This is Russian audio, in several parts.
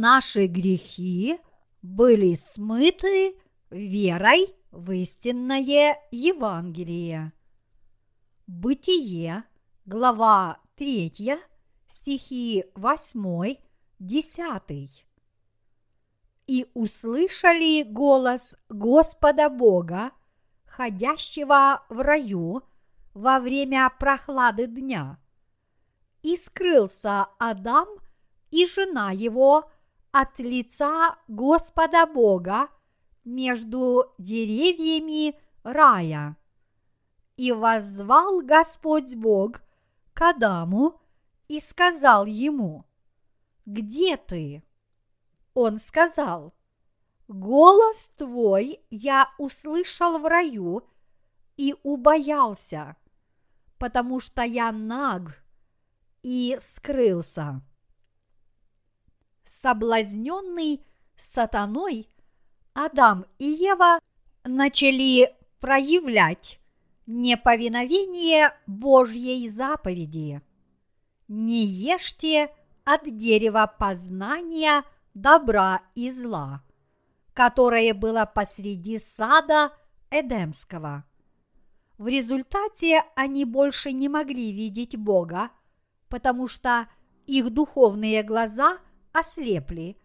наши грехи были смыты верой в истинное Евангелие. Бытие, глава 3, стихи 8, 10. И услышали голос Господа Бога, ходящего в раю во время прохлады дня. И скрылся Адам и жена его от лица Господа Бога между деревьями рая. И воззвал Господь Бог к Адаму и сказал ему, «Где ты?» Он сказал, «Голос твой я услышал в раю и убоялся, потому что я наг и скрылся» соблазненный сатаной, Адам и Ева начали проявлять неповиновение Божьей заповеди. Не ешьте от дерева познания добра и зла, которое было посреди сада Эдемского. В результате они больше не могли видеть Бога, потому что их духовные глаза ослепли,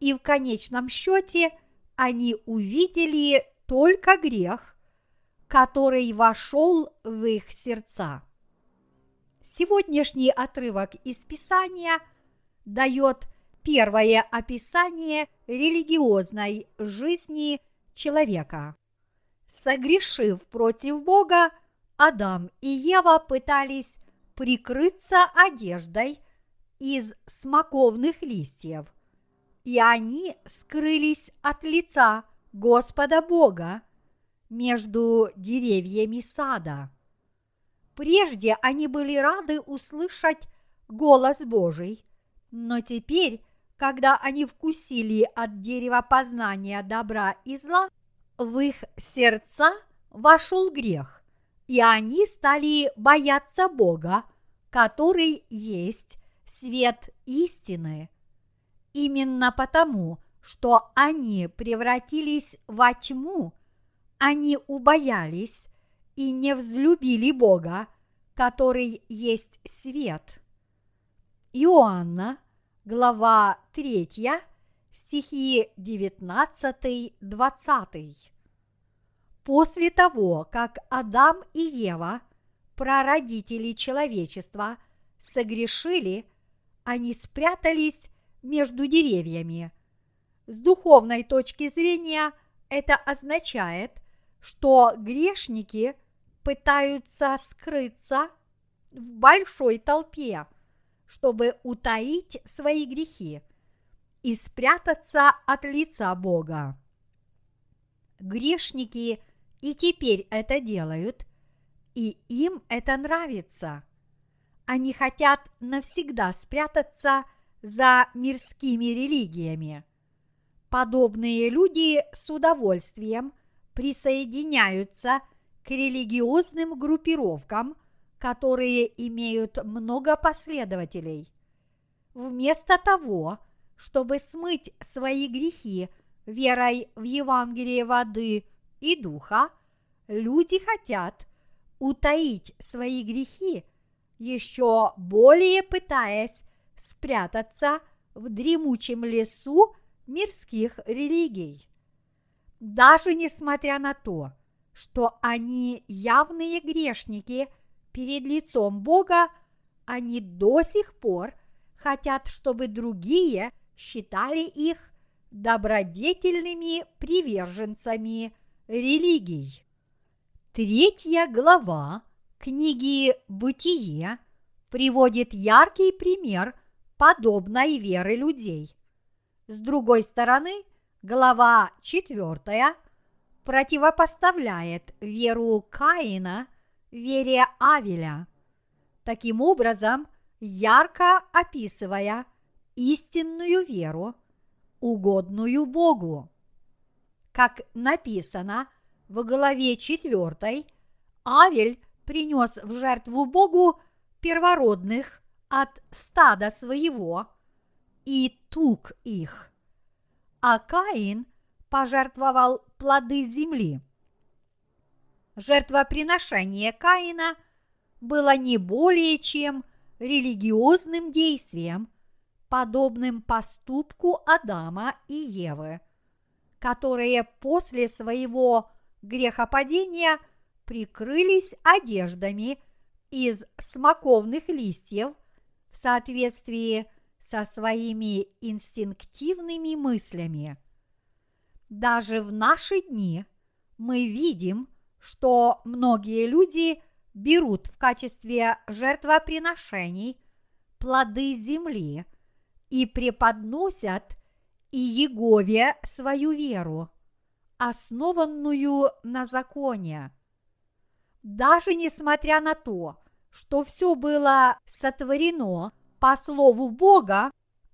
и в конечном счете они увидели только грех, который вошел в их сердца. Сегодняшний отрывок из Писания дает первое описание религиозной жизни человека. Согрешив против Бога, Адам и Ева пытались прикрыться одеждой – из смоковных листьев, и они скрылись от лица Господа Бога между деревьями сада. Прежде они были рады услышать голос Божий, но теперь, когда они вкусили от дерева познания добра и зла, в их сердца вошел грех, и они стали бояться Бога, который есть свет истины. Именно потому, что они превратились во тьму, они убоялись и не взлюбили Бога, который есть свет. Иоанна, глава 3, стихи 19-20. После того, как Адам и Ева, прародители человечества, согрешили – они спрятались между деревьями. С духовной точки зрения это означает, что грешники пытаются скрыться в большой толпе, чтобы утаить свои грехи и спрятаться от лица Бога. Грешники и теперь это делают, и им это нравится – они хотят навсегда спрятаться за мирскими религиями. Подобные люди с удовольствием присоединяются к религиозным группировкам, которые имеют много последователей. Вместо того, чтобы смыть свои грехи верой в Евангелие воды и духа, люди хотят утаить свои грехи еще более пытаясь спрятаться в дремучем лесу мирских религий. Даже несмотря на то, что они явные грешники перед лицом Бога, они до сих пор хотят, чтобы другие считали их добродетельными приверженцами религий. Третья глава книги «Бытие» приводит яркий пример подобной веры людей. С другой стороны, глава 4 противопоставляет веру Каина вере Авеля, таким образом ярко описывая истинную веру, угодную Богу. Как написано в главе 4, Авель принес в жертву Богу первородных от стада своего, и тук их. А Каин пожертвовал плоды земли. Жертвоприношение Каина было не более чем религиозным действием, подобным поступку Адама и Евы, которые после своего грехопадения прикрылись одеждами из смоковных листьев в соответствии со своими инстинктивными мыслями. Даже в наши дни мы видим, что многие люди берут в качестве жертвоприношений плоды земли и преподносят и Егове свою веру, основанную на законе. Даже несмотря на то, что все было сотворено по слову Бога,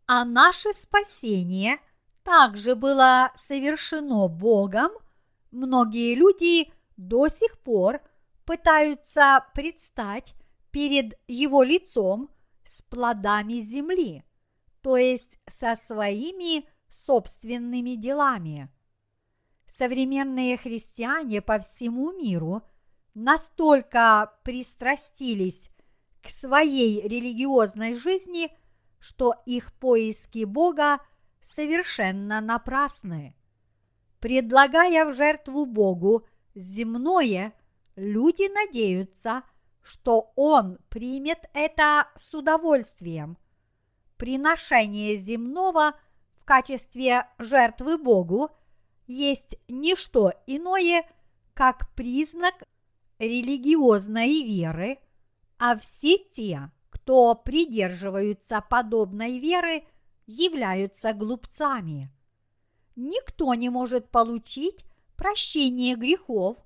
а наше спасение также было совершено Богом, многие люди до сих пор пытаются предстать перед Его лицом с плодами земли то есть со своими собственными делами. Современные христиане по всему миру настолько пристрастились к своей религиозной жизни, что их поиски Бога совершенно напрасны. Предлагая в жертву Богу земное, люди надеются, что Он примет это с удовольствием – приношение земного в качестве жертвы Богу есть не что иное, как признак религиозной веры, а все те, кто придерживаются подобной веры, являются глупцами. Никто не может получить прощение грехов,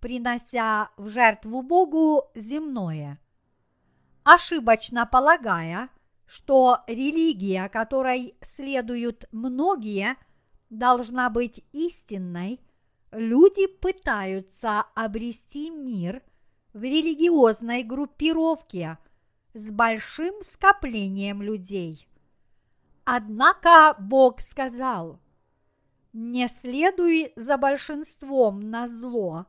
принося в жертву Богу земное. Ошибочно полагая – что религия, которой следуют многие, должна быть истинной, люди пытаются обрести мир в религиозной группировке с большим скоплением людей. Однако Бог сказал, не следуй за большинством на зло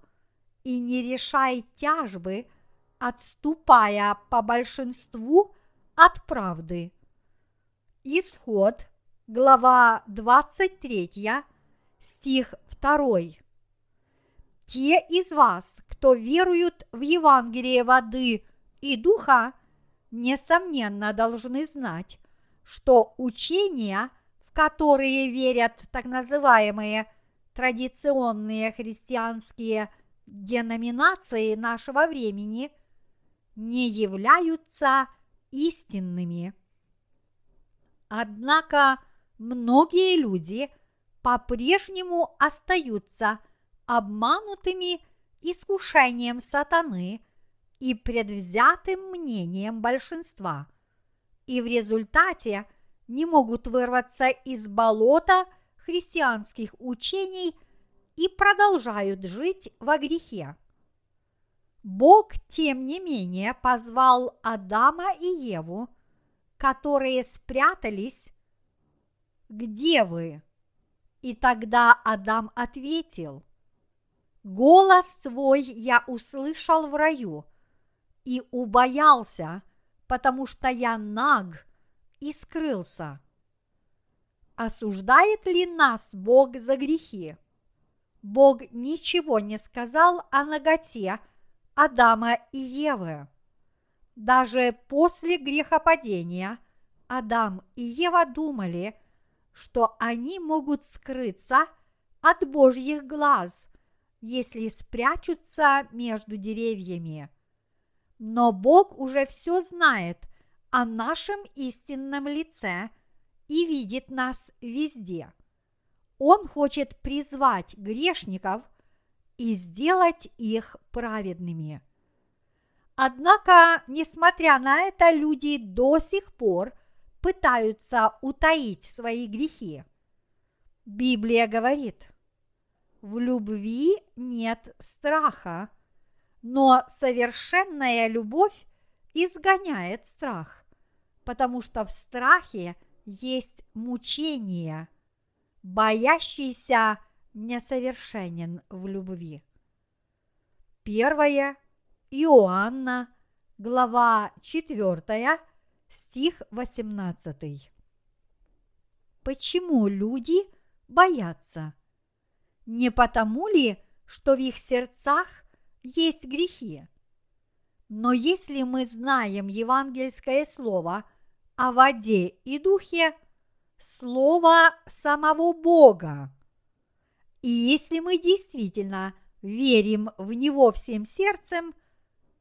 и не решай тяжбы, отступая по большинству – от правды. Исход, глава 23, стих 2. Те из вас, кто веруют в Евангелие воды и духа, несомненно должны знать, что учения, в которые верят так называемые традиционные христианские деноминации нашего времени, не являются истинными. Однако многие люди по-прежнему остаются обманутыми искушением сатаны и предвзятым мнением большинства, и в результате не могут вырваться из болота христианских учений и продолжают жить во грехе. Бог, тем не менее, позвал Адама и Еву, которые спрятались, где вы? И тогда Адам ответил, голос твой я услышал в раю и убоялся, потому что я наг и скрылся. Осуждает ли нас Бог за грехи? Бог ничего не сказал о наготе, Адама и Евы. Даже после грехопадения Адам и Ева думали, что они могут скрыться от Божьих глаз, если спрячутся между деревьями. Но Бог уже все знает о нашем истинном лице и видит нас везде. Он хочет призвать грешников и сделать их праведными. Однако, несмотря на это, люди до сих пор пытаются утаить свои грехи. Библия говорит, в любви нет страха, но совершенная любовь изгоняет страх, потому что в страхе есть мучение, боящийся несовершенен в любви. Первое Иоанна, глава 4, стих 18. Почему люди боятся? Не потому ли, что в их сердцах есть грехи? Но если мы знаем евангельское слово о воде и духе, слово самого Бога, и если мы действительно верим в Него всем сердцем,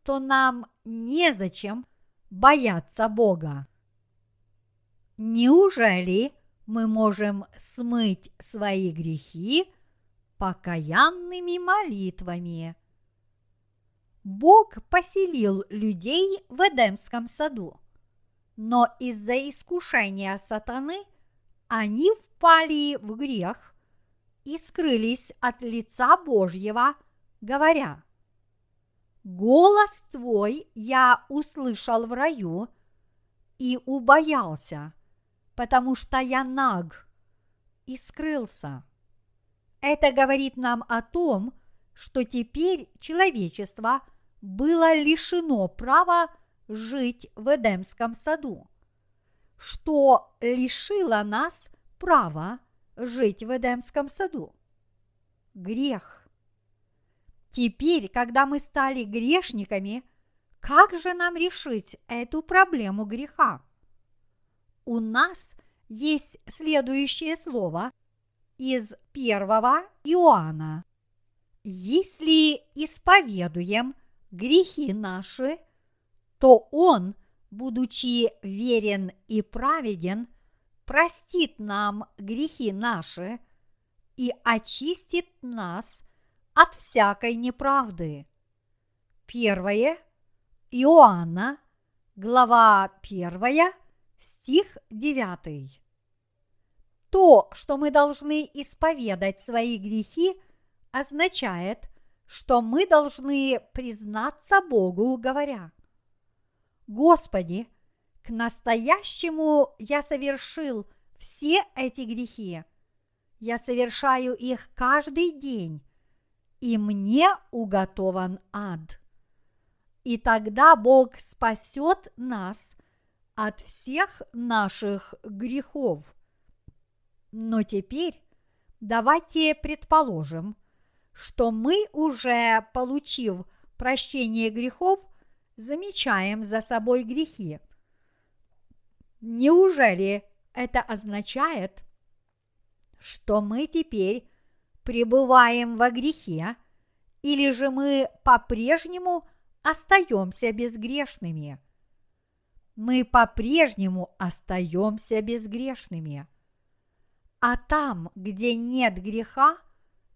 то нам незачем бояться Бога. Неужели мы можем смыть свои грехи покаянными молитвами? Бог поселил людей в Эдемском саду, но из-за искушения сатаны они впали в грех и скрылись от лица Божьего, говоря, «Голос твой я услышал в раю и убоялся, потому что я наг и скрылся». Это говорит нам о том, что теперь человечество – было лишено права жить в Эдемском саду, что лишило нас права жить в Эдемском саду. Грех. Теперь, когда мы стали грешниками, как же нам решить эту проблему греха? У нас есть следующее слово из первого Иоанна. Если исповедуем грехи наши, то Он, будучи верен и праведен, простит нам грехи наши и очистит нас от всякой неправды. Первое Иоанна, глава 1, стих 9. То, что мы должны исповедать свои грехи, означает, что мы должны признаться Богу, говоря, Господи, к настоящему я совершил все эти грехи. Я совершаю их каждый день, и мне уготован ад. И тогда Бог спасет нас от всех наших грехов. Но теперь давайте предположим, что мы уже, получив прощение грехов, замечаем за собой грехи. Неужели это означает, что мы теперь пребываем во грехе, или же мы по-прежнему остаемся безгрешными? Мы по-прежнему остаемся безгрешными. А там, где нет греха –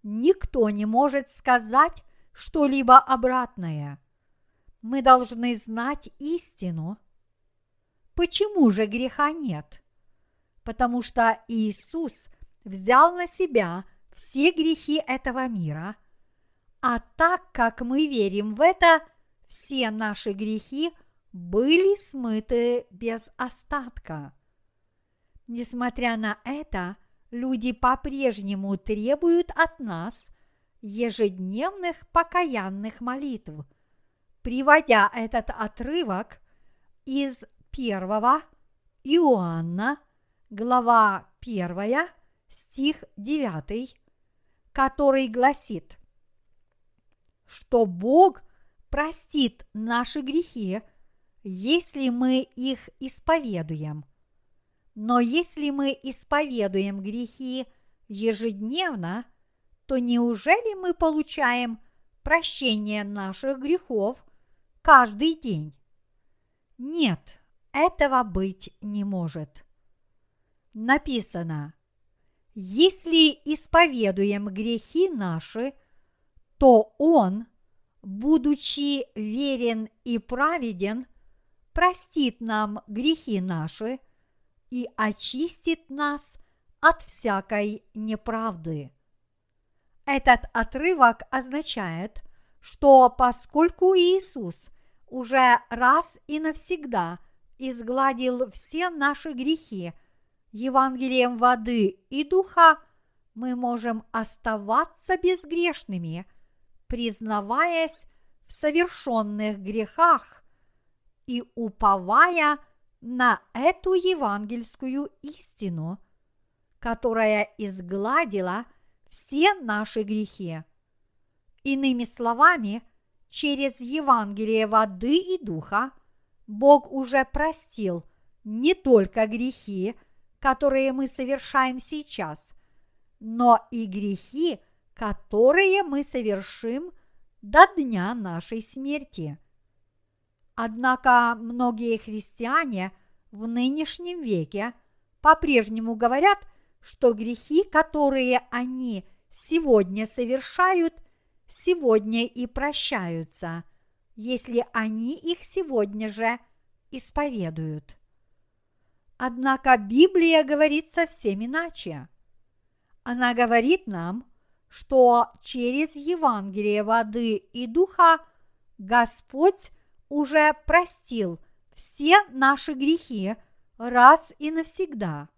никто не может сказать что-либо обратное. Мы должны знать истину. Почему же греха нет? Потому что Иисус взял на себя все грехи этого мира, а так как мы верим в это, все наши грехи были смыты без остатка. Несмотря на это, люди по-прежнему требуют от нас ежедневных покаянных молитв, приводя этот отрывок из первого Иоанна, глава 1, стих 9, который гласит, что Бог простит наши грехи, если мы их исповедуем – но если мы исповедуем грехи ежедневно, то неужели мы получаем прощение наших грехов каждый день? Нет, этого быть не может. Написано, если исповедуем грехи наши, то Он, будучи верен и праведен, простит нам грехи наши и очистит нас от всякой неправды. Этот отрывок означает, что поскольку Иисус уже раз и навсегда изгладил все наши грехи Евангелием воды и духа мы можем оставаться безгрешными, признаваясь в совершенных грехах и уповая на эту евангельскую истину, которая изгладила все наши грехи. Иными словами, через Евангелие воды и духа Бог уже простил не только грехи, которые мы совершаем сейчас, но и грехи, которые мы совершим до дня нашей смерти. Однако многие христиане в нынешнем веке по-прежнему говорят, что грехи, которые они сегодня совершают, сегодня и прощаются, если они их сегодня же исповедуют. Однако Библия говорит совсем иначе. Она говорит нам, что через Евангелие воды и духа Господь уже простил все наши грехи раз и навсегда.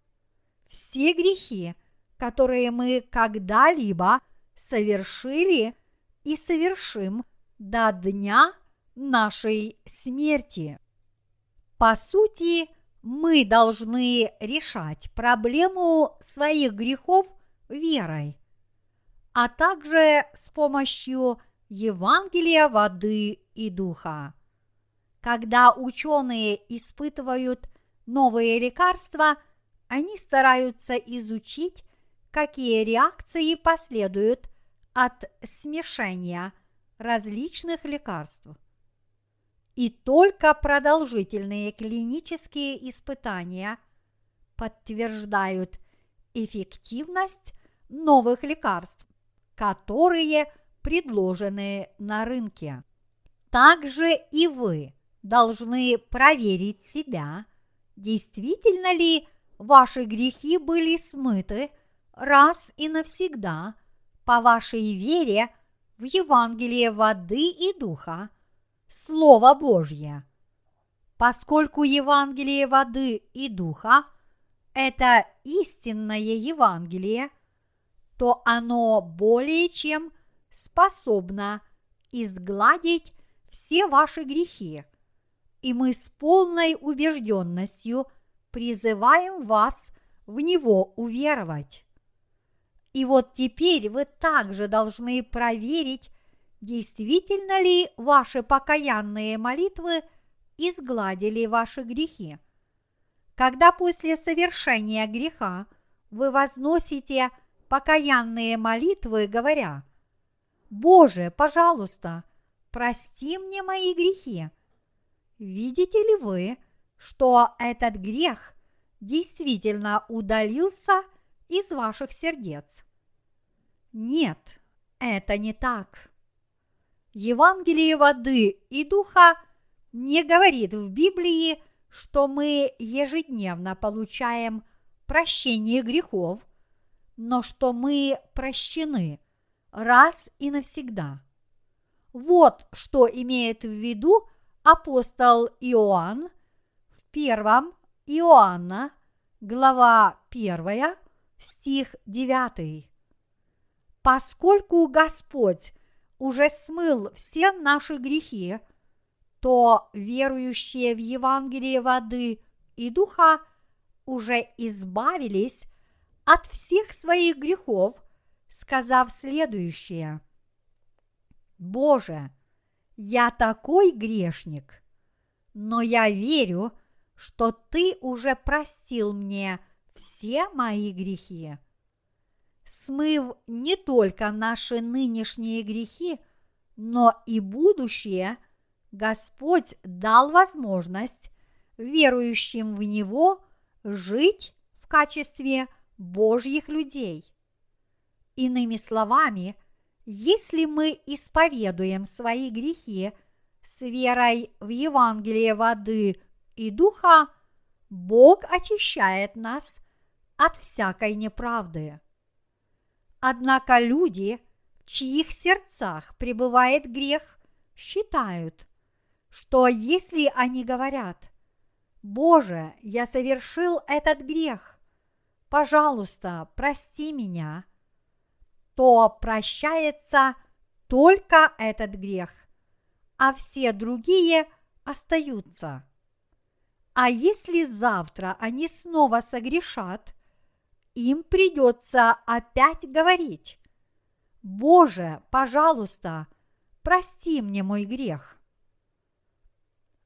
Все грехи, которые мы когда-либо совершили и совершим до дня нашей смерти. По сути, мы должны решать проблему своих грехов верой, а также с помощью Евангелия воды и духа. Когда ученые испытывают новые лекарства, они стараются изучить, какие реакции последуют от смешения различных лекарств. И только продолжительные клинические испытания подтверждают эффективность новых лекарств, которые предложены на рынке. Также и вы должны проверить себя, действительно ли ваши грехи были смыты раз и навсегда по вашей вере в Евангелие воды и духа, Слово Божье. Поскольку Евангелие воды и духа – это истинное Евангелие, то оно более чем способно изгладить все ваши грехи, и мы с полной убежденностью призываем вас в него уверовать. И вот теперь вы также должны проверить, действительно ли ваши покаянные молитвы изгладили ваши грехи. Когда после совершения греха вы возносите покаянные молитвы, говоря, «Боже, пожалуйста, прости мне мои грехи», видите ли вы, что этот грех действительно удалился из ваших сердец? Нет, это не так. Евангелие воды и духа не говорит в Библии, что мы ежедневно получаем прощение грехов, но что мы прощены раз и навсегда. Вот что имеет в виду апостол Иоанн в первом Иоанна, глава 1, стих 9. Поскольку Господь уже смыл все наши грехи, то верующие в Евангелие воды и духа уже избавились от всех своих грехов, сказав следующее. Боже, я такой грешник, но я верю, что Ты уже простил мне все мои грехи смыв не только наши нынешние грехи, но и будущее, Господь дал возможность верующим в Него жить в качестве Божьих людей. Иными словами, если мы исповедуем свои грехи с верой в Евангелие воды и духа, Бог очищает нас от всякой неправды. Однако люди, в чьих сердцах пребывает грех, считают, что если они говорят, «Боже, я совершил этот грех», пожалуйста, прости меня, то прощается только этот грех, а все другие остаются. А если завтра они снова согрешат, им придется опять говорить, Боже, пожалуйста, прости мне мой грех.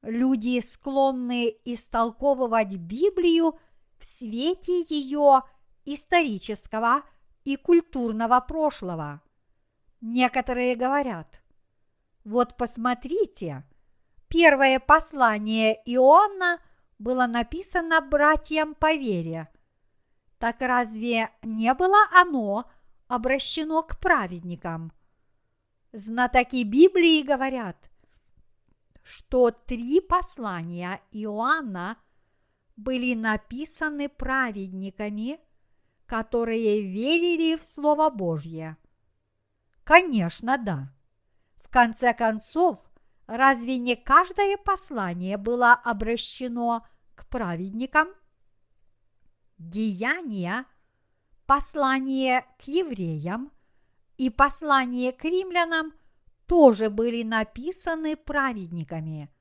Люди склонны истолковывать Библию в свете ее исторического и культурного прошлого. Некоторые говорят, вот посмотрите, первое послание Иоанна было написано братьям по вере. Так разве не было оно обращено к праведникам? Знатоки Библии говорят, что три послания Иоанна были написаны праведниками, которые верили в Слово Божье. Конечно, да. В конце концов, разве не каждое послание было обращено к праведникам? Деяния, послание к евреям и послание к римлянам тоже были написаны праведниками.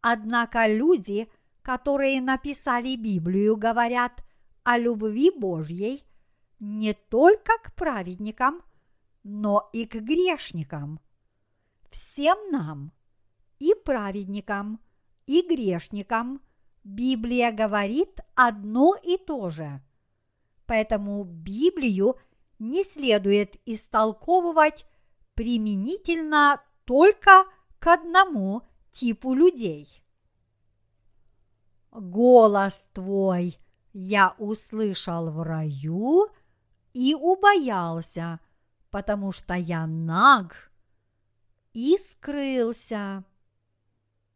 Однако люди, которые написали Библию, говорят о любви Божьей не только к праведникам, но и к грешникам. Всем нам, и праведникам, и грешникам, Библия говорит одно и то же. Поэтому Библию не следует истолковывать применительно только к одному типу людей. Голос твой я услышал в раю и убоялся, потому что я наг и скрылся.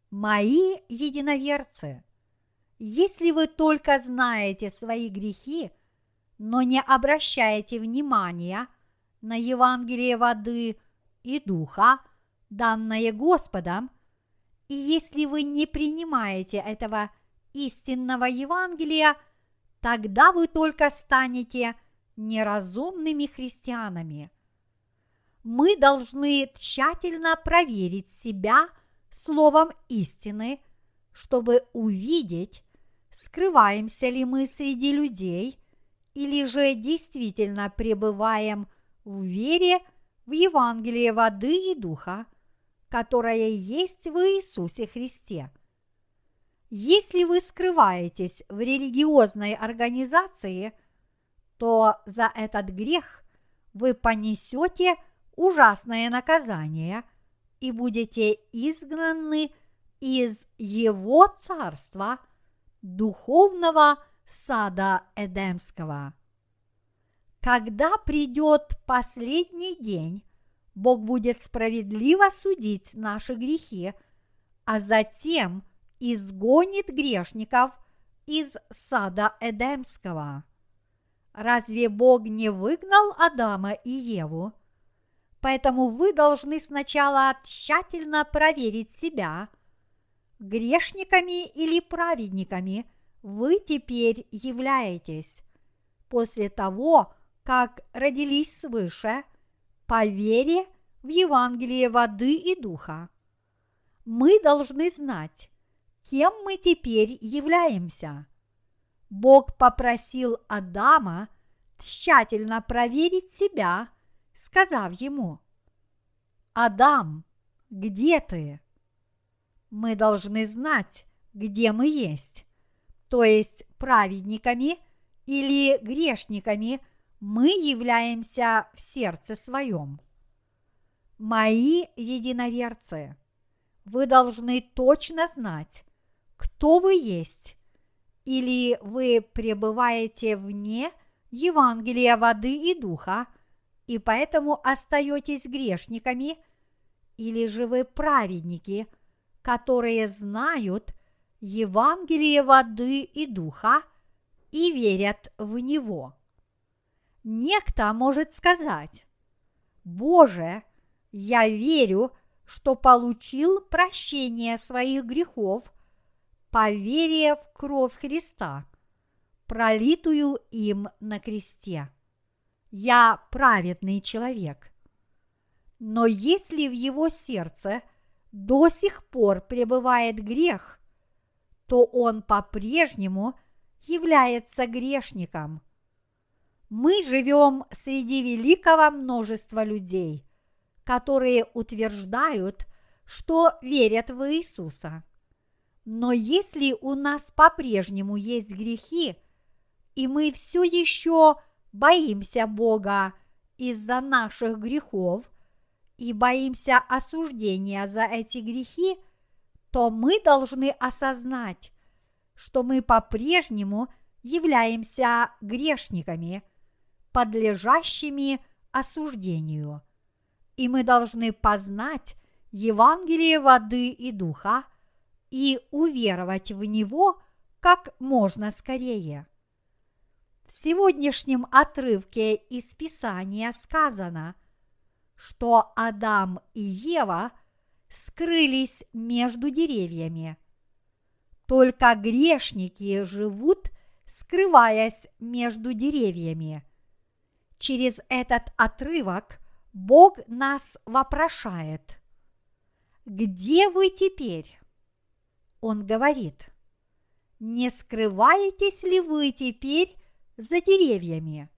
Мои единоверцы, если вы только знаете свои грехи, но не обращаете внимания на Евангелие воды и духа, данное Господом, и если вы не принимаете этого истинного Евангелия, тогда вы только станете неразумными христианами – мы должны тщательно проверить себя словом истины, чтобы увидеть, скрываемся ли мы среди людей или же действительно пребываем в вере в Евангелие воды и духа, которое есть в Иисусе Христе. Если вы скрываетесь в религиозной организации, то за этот грех вы понесете – ужасное наказание и будете изгнаны из его царства, духовного сада Эдемского. Когда придет последний день, Бог будет справедливо судить наши грехи, а затем изгонит грешников из сада Эдемского. Разве Бог не выгнал Адама и Еву? Поэтому вы должны сначала тщательно проверить себя, грешниками или праведниками вы теперь являетесь после того, как родились свыше по вере в Евангелие воды и духа. Мы должны знать, кем мы теперь являемся. Бог попросил Адама тщательно проверить себя – сказав ему, «Адам, где ты?» Мы должны знать, где мы есть, то есть праведниками или грешниками мы являемся в сердце своем. Мои единоверцы, вы должны точно знать, кто вы есть, или вы пребываете вне Евангелия воды и духа – и поэтому остаетесь грешниками, или же вы праведники, которые знают Евангелие воды и духа и верят в него. Некто может сказать, Боже, я верю, что получил прощение своих грехов по вере в кровь Христа, пролитую им на кресте. Я праведный человек. Но если в его сердце до сих пор пребывает грех, то он по-прежнему является грешником. Мы живем среди великого множества людей, которые утверждают, что верят в Иисуса. Но если у нас по-прежнему есть грехи, и мы все еще боимся Бога из-за наших грехов и боимся осуждения за эти грехи, то мы должны осознать, что мы по-прежнему являемся грешниками, подлежащими осуждению. И мы должны познать Евангелие воды и духа и уверовать в него как можно скорее. В сегодняшнем отрывке из Писания сказано, что Адам и Ева скрылись между деревьями. Только грешники живут, скрываясь между деревьями. Через этот отрывок Бог нас вопрошает – где вы теперь? Он говорит, не скрываетесь ли вы теперь за деревьями?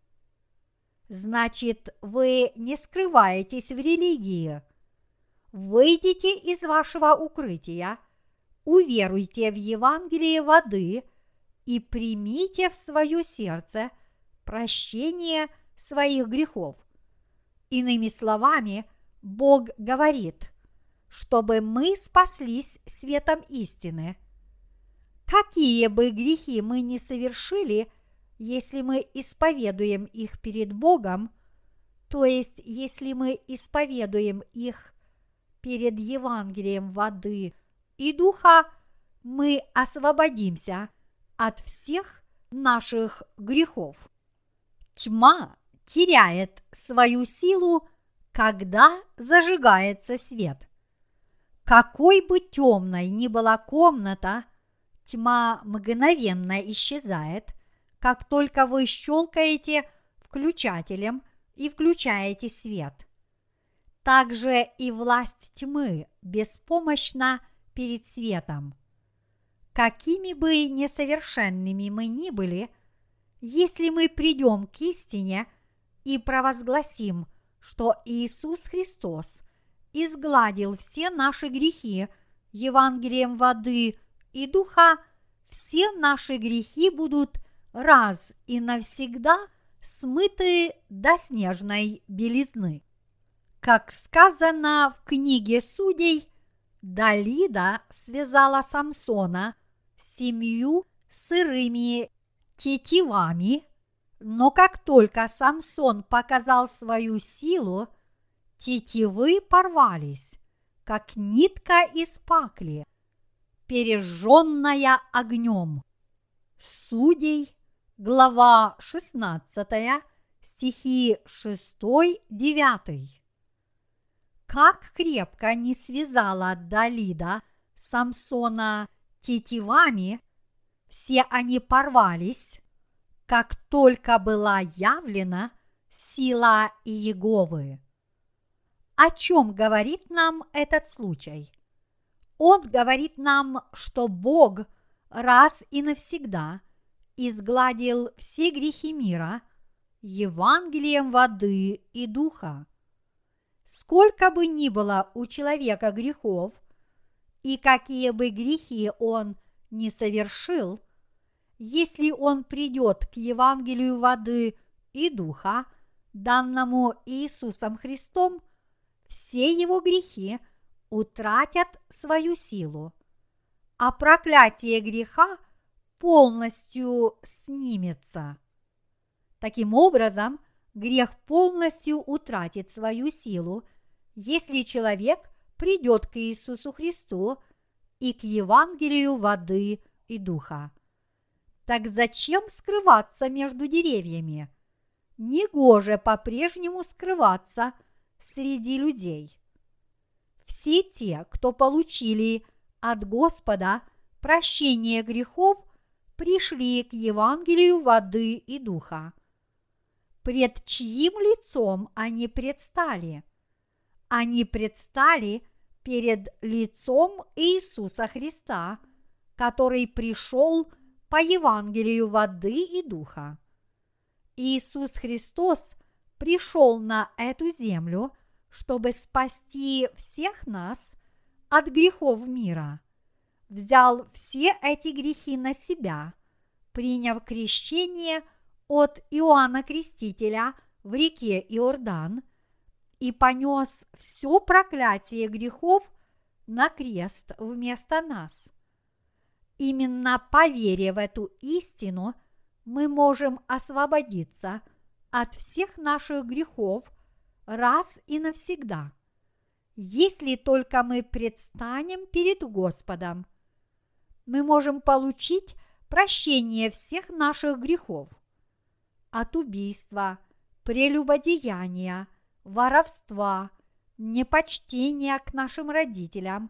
Значит, вы не скрываетесь в религии. Выйдите из вашего укрытия, уверуйте в Евангелие воды и примите в свое сердце прощение своих грехов. Иными словами, Бог говорит – чтобы мы спаслись светом истины. Какие бы грехи мы ни совершили, если мы исповедуем их перед Богом, то есть если мы исповедуем их перед Евангелием воды и духа, мы освободимся от всех наших грехов. Тьма теряет свою силу, когда зажигается свет – какой бы темной ни была комната, тьма мгновенно исчезает, как только вы щелкаете включателем и включаете свет. Также и власть тьмы беспомощна перед светом. Какими бы несовершенными мы ни были, если мы придем к истине и провозгласим, что Иисус Христос – изгладил все наши грехи Евангелием воды и духа, все наши грехи будут раз и навсегда смыты до снежной белизны. Как сказано в книге судей, Далида связала Самсона семью сырыми тетивами, но как только Самсон показал свою силу – Тетивы порвались, как нитка из пакли, пережженная огнем. Судей, глава 16, стихи 6-9. Как крепко не связала Далида Самсона тетивами, все они порвались, как только была явлена сила Иеговы. О чем говорит нам этот случай? Он говорит нам, что Бог раз и навсегда изгладил все грехи мира Евангелием воды и духа. Сколько бы ни было у человека грехов, и какие бы грехи он не совершил, если он придет к Евангелию воды и духа, данному Иисусом Христом – все его грехи утратят свою силу, а проклятие греха полностью снимется. Таким образом, грех полностью утратит свою силу, если человек придет к Иисусу Христу и к Евангелию воды и духа. Так зачем скрываться между деревьями? Негоже по-прежнему скрываться – среди людей. Все те, кто получили от Господа прощение грехов, пришли к Евангелию воды и духа. Пред чьим лицом они предстали? Они предстали перед лицом Иисуса Христа, который пришел по Евангелию воды и духа. Иисус Христос пришел на эту землю, чтобы спасти всех нас от грехов мира. Взял все эти грехи на себя, приняв крещение от Иоанна Крестителя в реке Иордан и понес все проклятие грехов на крест вместо нас. Именно по вере в эту истину мы можем освободиться от всех наших грехов раз и навсегда, если только мы предстанем перед Господом. Мы можем получить прощение всех наших грехов от убийства, прелюбодеяния, воровства, непочтения к нашим родителям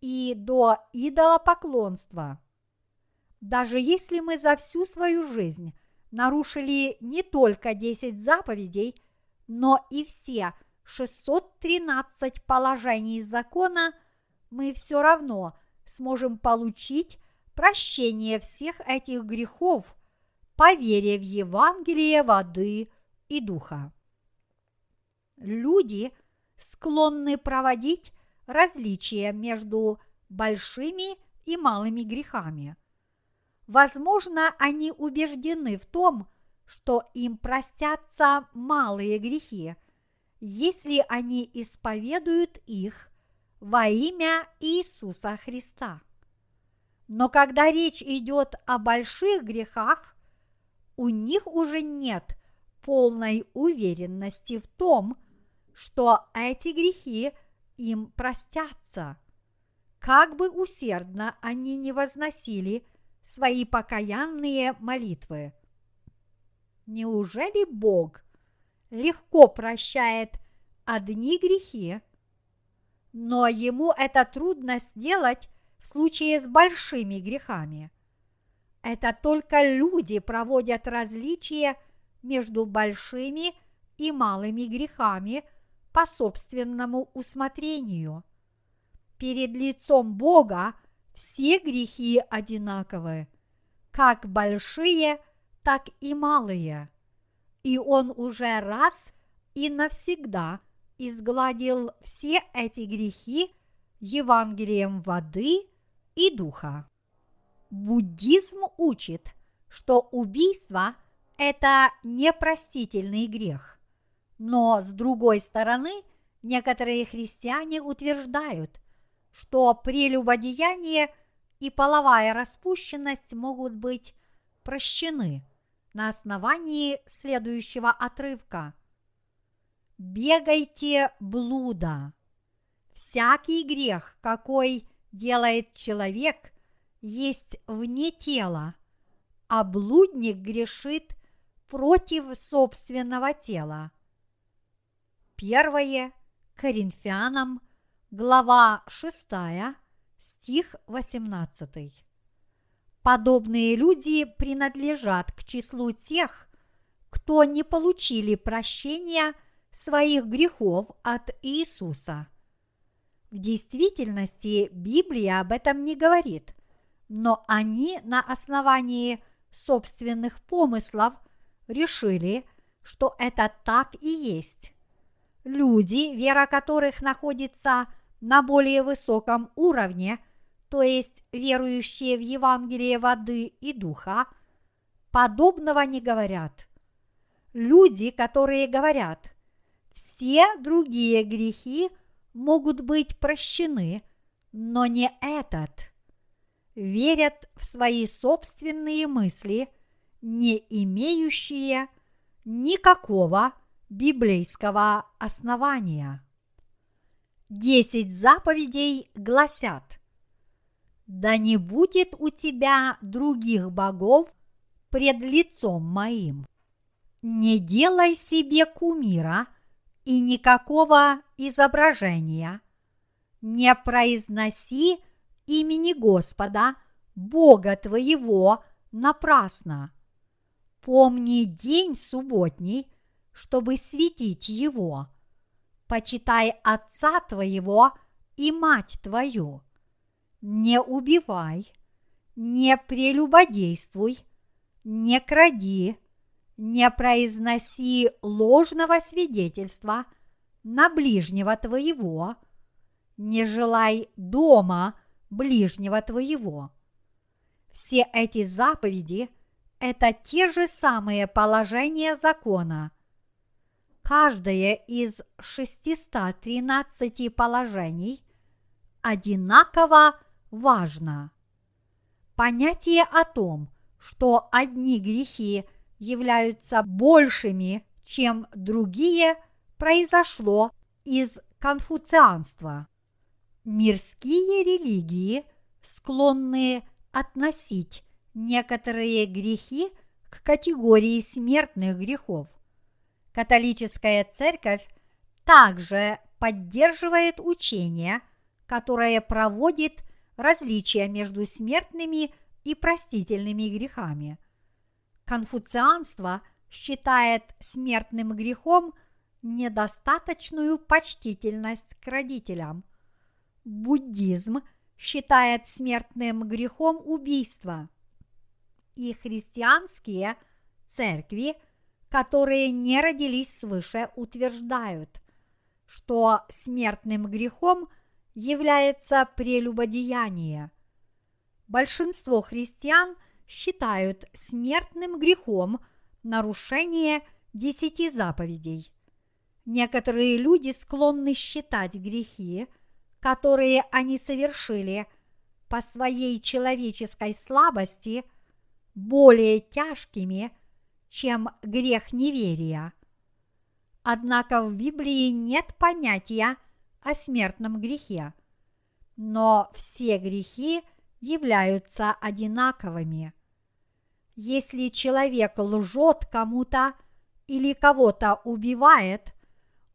и до идолопоклонства – даже если мы за всю свою жизнь нарушили не только 10 заповедей, но и все 613 положений закона, мы все равно сможем получить прощение всех этих грехов по вере в Евангелие воды и духа. Люди склонны проводить различия между большими и малыми грехами – Возможно, они убеждены в том, что им простятся малые грехи, если они исповедуют их во имя Иисуса Христа. Но когда речь идет о больших грехах, у них уже нет полной уверенности в том, что эти грехи им простятся. Как бы усердно они не возносили – свои покаянные молитвы. Неужели Бог легко прощает одни грехи, но ему это трудно сделать в случае с большими грехами? Это только люди проводят различия между большими и малыми грехами по собственному усмотрению. Перед лицом Бога все грехи одинаковы, как большие, так и малые. И Он уже раз и навсегда изгладил все эти грехи Евангелием воды и духа. Буддизм учит, что убийство – это непростительный грех. Но с другой стороны, некоторые христиане утверждают, что прелюбодеяние и половая распущенность могут быть прощены на основании следующего отрывка. Бегайте блуда. Всякий грех, какой делает человек, есть вне тела, а блудник грешит против собственного тела. Первое Коринфянам – глава 6, стих 18. Подобные люди принадлежат к числу тех, кто не получили прощения своих грехов от Иисуса. В действительности Библия об этом не говорит, но они на основании собственных помыслов решили, что это так и есть. Люди, вера которых находится на более высоком уровне, то есть верующие в Евангелие воды и духа, подобного не говорят. Люди, которые говорят, все другие грехи могут быть прощены, но не этот, верят в свои собственные мысли, не имеющие никакого библейского основания. Десять заповедей гласят «Да не будет у тебя других богов пред лицом моим. Не делай себе кумира и никакого изображения. Не произноси имени Господа, Бога твоего, напрасно. Помни день субботний, чтобы светить его. Почитай отца твоего и мать твою. Не убивай, не прелюбодействуй, не кради, не произноси ложного свидетельства на ближнего твоего, не желай дома ближнего твоего. Все эти заповеди – это те же самые положения закона. Каждое из 613 положений одинаково важно. Понятие о том, что одни грехи являются большими, чем другие, произошло из конфуцианства. Мирские религии, склонные относить некоторые грехи к категории смертных грехов. Католическая церковь также поддерживает учение, которое проводит различия между смертными и простительными грехами. Конфуцианство считает смертным грехом недостаточную почтительность к родителям. Буддизм считает смертным грехом убийства. И христианские церкви, которые не родились свыше, утверждают, что смертным грехом является прелюбодеяние. Большинство христиан считают смертным грехом нарушение десяти заповедей. Некоторые люди склонны считать грехи, которые они совершили по своей человеческой слабости, более тяжкими, чем грех неверия. Однако в Библии нет понятия о смертном грехе, но все грехи являются одинаковыми. Если человек лжет кому-то или кого-то убивает,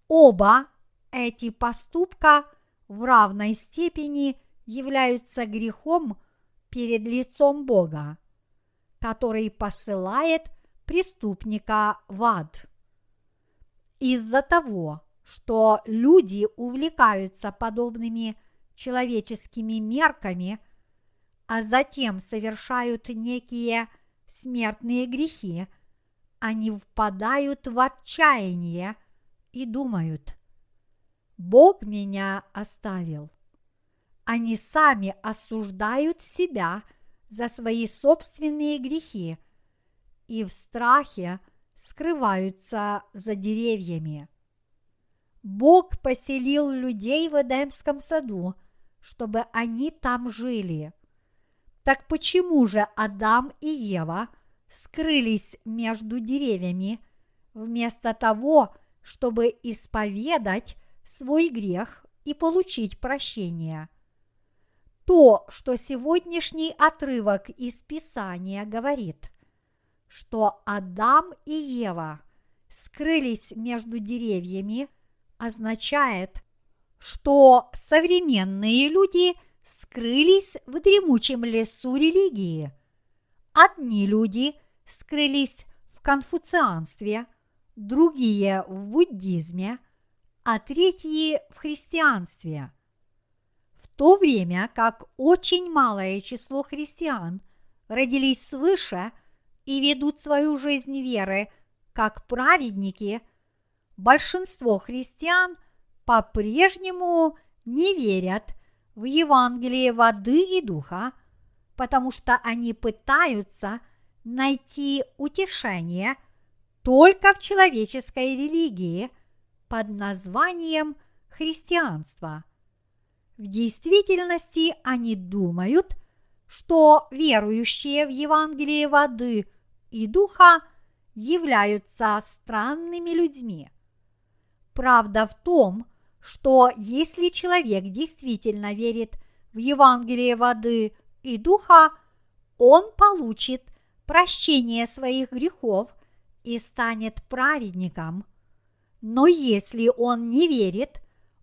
Оба эти поступка в равной степени являются грехом перед лицом Бога, который посылает преступника в ад. Из-за того, что люди увлекаются подобными человеческими мерками, а затем совершают некие смертные грехи, они впадают в отчаяние – и думают, Бог меня оставил. Они сами осуждают себя за свои собственные грехи и в страхе скрываются за деревьями. Бог поселил людей в Эдемском саду, чтобы они там жили. Так почему же Адам и Ева скрылись между деревьями, вместо того, чтобы исповедать свой грех и получить прощение. То, что сегодняшний отрывок из Писания говорит, что Адам и Ева скрылись между деревьями, означает, что современные люди скрылись в дремучем лесу религии. Одни люди скрылись в конфуцианстве – другие в буддизме, а третьи в христианстве. В то время как очень малое число христиан родились свыше и ведут свою жизнь веры как праведники, большинство христиан по-прежнему не верят в Евангелие воды и духа, потому что они пытаются найти утешение – только в человеческой религии под названием христианство. В действительности они думают, что верующие в Евангелие воды и духа являются странными людьми. Правда в том, что если человек действительно верит в Евангелие воды и духа, он получит прощение своих грехов и станет праведником. Но если он не верит,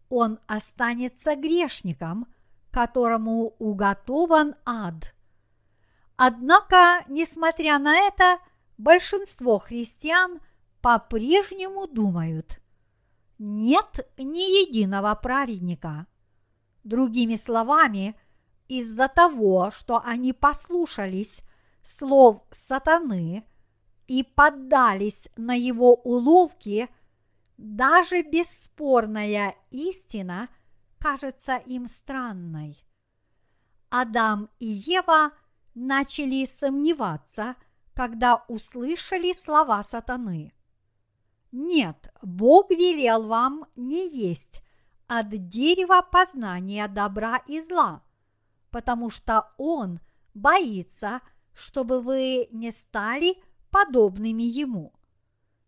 он останется грешником, которому уготован ад. Однако, несмотря на это, большинство христиан по-прежнему думают, нет ни единого праведника. Другими словами, из-за того, что они послушались слов сатаны и поддались на его уловки, даже бесспорная истина кажется им странной. Адам и Ева начали сомневаться, когда услышали слова сатаны. Нет, Бог велел вам не есть от дерева познания добра и зла, потому что Он боится, чтобы вы не стали подобными Ему.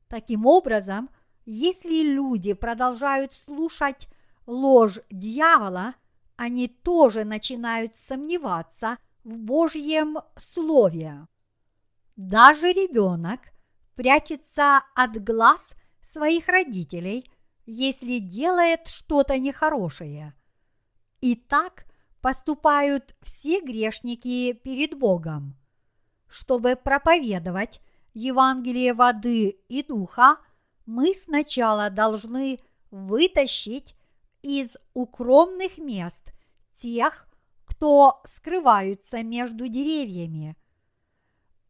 Таким образом, если люди продолжают слушать ложь дьявола, они тоже начинают сомневаться в Божьем Слове. Даже ребенок прячется от глаз своих родителей, если делает что-то нехорошее. И так поступают все грешники перед Богом. Чтобы проповедовать Евангелие воды и духа, мы сначала должны вытащить из укромных мест тех, кто скрываются между деревьями.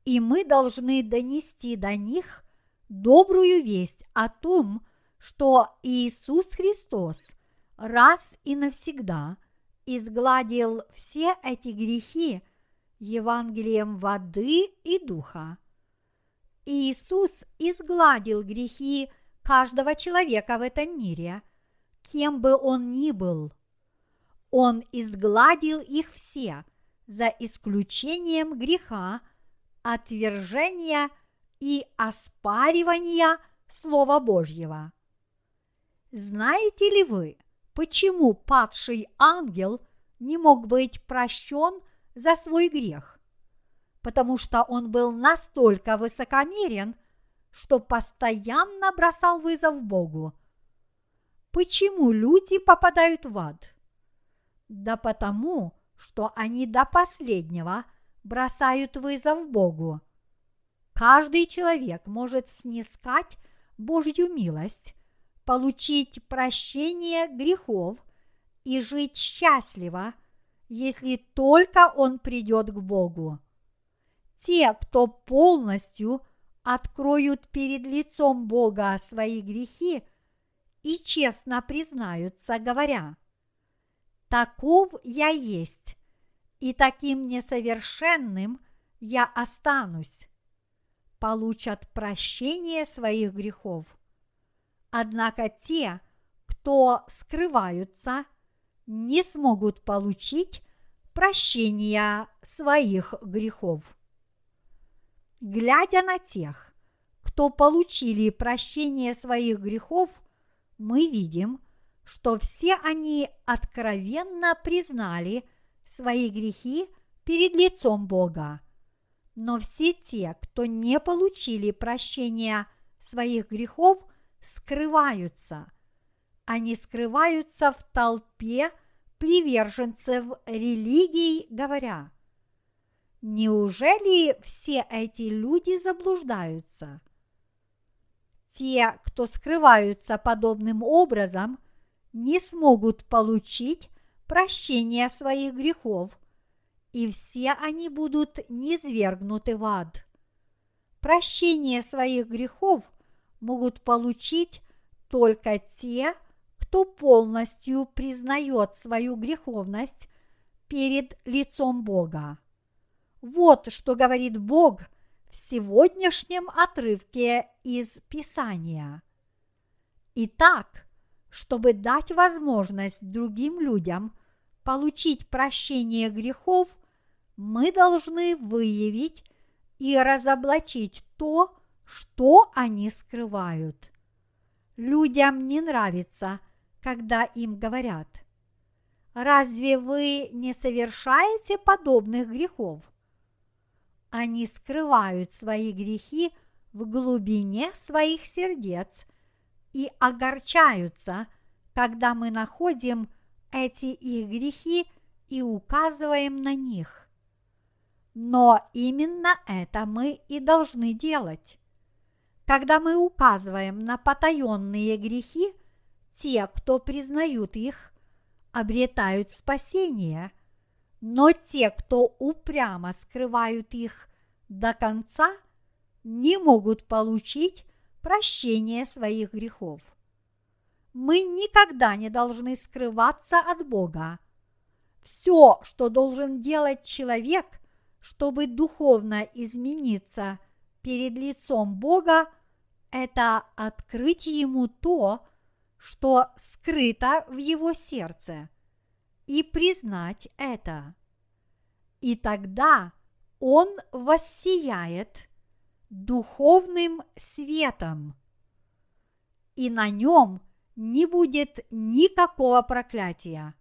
И мы должны донести до них добрую весть о том, что Иисус Христос раз и навсегда изгладил все эти грехи Евангелием воды и духа. Иисус изгладил грехи каждого человека в этом мире, кем бы он ни был. Он изгладил их все, за исключением греха, отвержения и оспаривания Слова Божьего. Знаете ли вы, почему падший ангел не мог быть прощен за свой грех? потому что он был настолько высокомерен, что постоянно бросал вызов Богу. Почему люди попадают в ад? Да потому, что они до последнего бросают вызов Богу. Каждый человек может снискать Божью милость, получить прощение грехов и жить счастливо, если только он придет к Богу те, кто полностью откроют перед лицом Бога свои грехи и честно признаются, говоря, «Таков я есть, и таким несовершенным я останусь», получат прощение своих грехов. Однако те, кто скрываются, не смогут получить прощения своих грехов глядя на тех, кто получили прощение своих грехов, мы видим, что все они откровенно признали свои грехи перед лицом Бога. Но все те, кто не получили прощения своих грехов, скрываются. Они скрываются в толпе приверженцев религий, говоря – Неужели все эти люди заблуждаются? Те, кто скрываются подобным образом, не смогут получить прощение своих грехов, и все они будут низвергнуты в ад. Прощение своих грехов могут получить только те, кто полностью признает свою греховность перед лицом Бога. Вот что говорит Бог в сегодняшнем отрывке из Писания. Итак, чтобы дать возможность другим людям получить прощение грехов, мы должны выявить и разоблачить то, что они скрывают. Людям не нравится, когда им говорят, разве вы не совершаете подобных грехов? Они скрывают свои грехи в глубине своих сердец и огорчаются, когда мы находим эти их грехи и указываем на них. Но именно это мы и должны делать. Когда мы указываем на потаенные грехи, те, кто признают их, обретают спасение, но те, кто упрямо скрывают их до конца, не могут получить прощение своих грехов. Мы никогда не должны скрываться от Бога. Все, что должен делать человек, чтобы духовно измениться перед лицом Бога, это открыть ему то, что скрыто в его сердце, и признать это. И тогда он воссияет духовным светом, и на нем не будет никакого проклятия.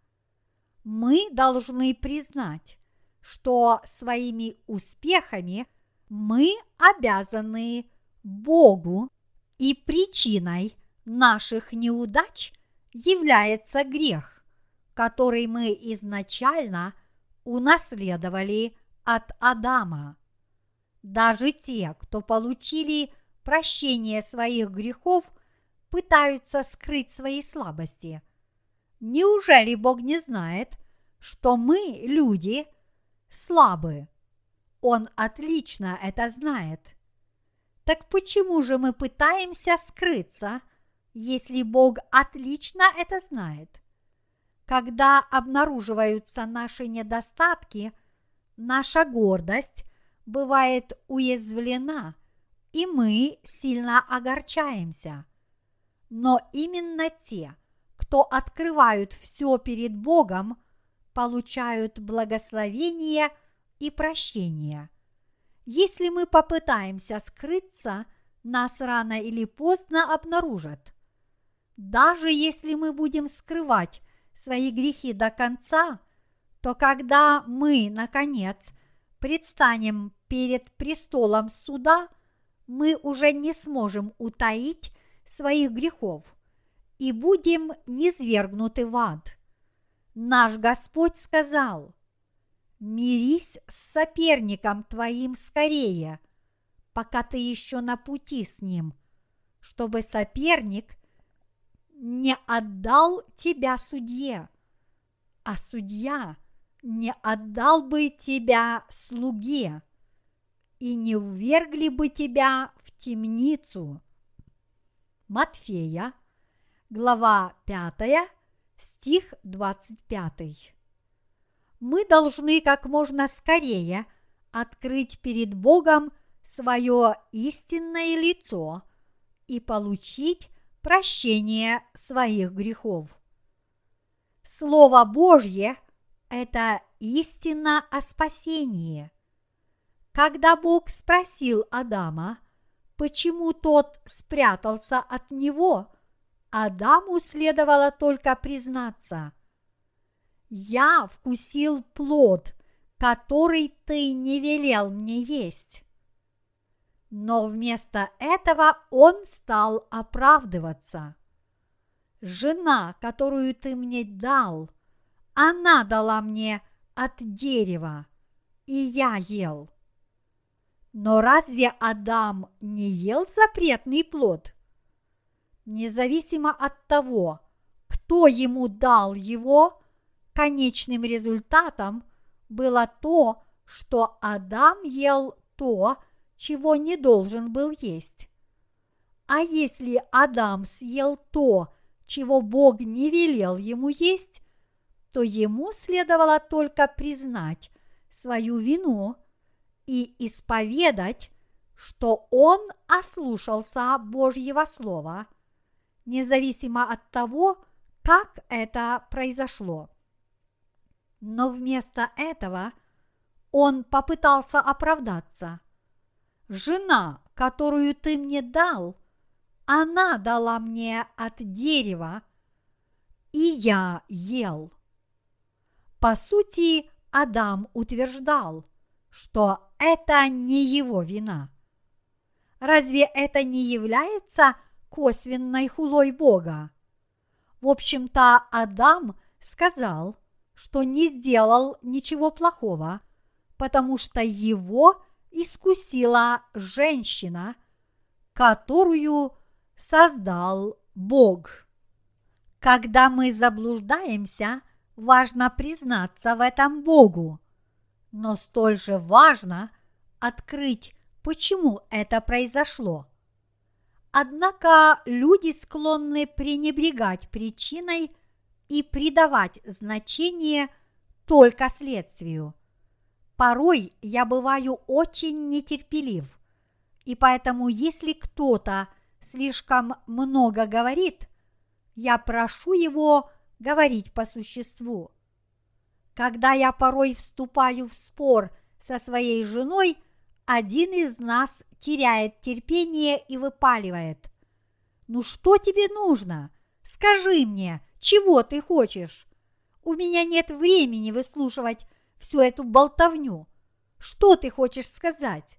Мы должны признать, что своими успехами мы обязаны Богу и причиной наших неудач является грех, который мы изначально унаследовали от Адама. Даже те, кто получили прощение своих грехов, пытаются скрыть свои слабости. Неужели Бог не знает, что мы, люди, слабы? Он отлично это знает. Так почему же мы пытаемся скрыться, если Бог отлично это знает? Когда обнаруживаются наши недостатки, наша гордость бывает уязвлена, и мы сильно огорчаемся. Но именно те, кто открывают все перед Богом, получают благословение и прощение – если мы попытаемся скрыться, нас рано или поздно обнаружат. Даже если мы будем скрывать свои грехи до конца, то когда мы, наконец, предстанем перед престолом суда, мы уже не сможем утаить своих грехов и будем низвергнуты в ад. Наш Господь сказал, Мирись с соперником твоим скорее, пока ты еще на пути с ним, чтобы соперник не отдал тебя судье, а судья не отдал бы тебя слуге и не увергли бы тебя в темницу. Матфея, глава 5, стих 25 мы должны как можно скорее открыть перед Богом свое истинное лицо и получить прощение своих грехов. Слово Божье – это истина о спасении. Когда Бог спросил Адама, почему тот спрятался от него, Адаму следовало только признаться – я вкусил плод, который ты не велел мне есть. Но вместо этого он стал оправдываться. Жена, которую ты мне дал, она дала мне от дерева, и я ел. Но разве Адам не ел запретный плод? Независимо от того, кто ему дал его, конечным результатом было то, что Адам ел то, чего не должен был есть. А если Адам съел то, чего Бог не велел ему есть, то ему следовало только признать свою вину и исповедать, что он ослушался Божьего Слова, независимо от того, как это произошло. Но вместо этого он попытался оправдаться. Жена, которую ты мне дал, она дала мне от дерева, и я ел. По сути, Адам утверждал, что это не его вина. Разве это не является косвенной хулой Бога? В общем-то, Адам сказал – что не сделал ничего плохого, потому что его искусила женщина, которую создал Бог. Когда мы заблуждаемся, важно признаться в этом Богу, но столь же важно открыть, почему это произошло. Однако люди склонны пренебрегать причиной и придавать значение только следствию. Порой я бываю очень нетерпелив, и поэтому если кто-то слишком много говорит, я прошу его говорить по существу. Когда я порой вступаю в спор со своей женой, один из нас теряет терпение и выпаливает. «Ну что тебе нужно? Скажи мне, чего ты хочешь? У меня нет времени выслушивать всю эту болтовню. Что ты хочешь сказать?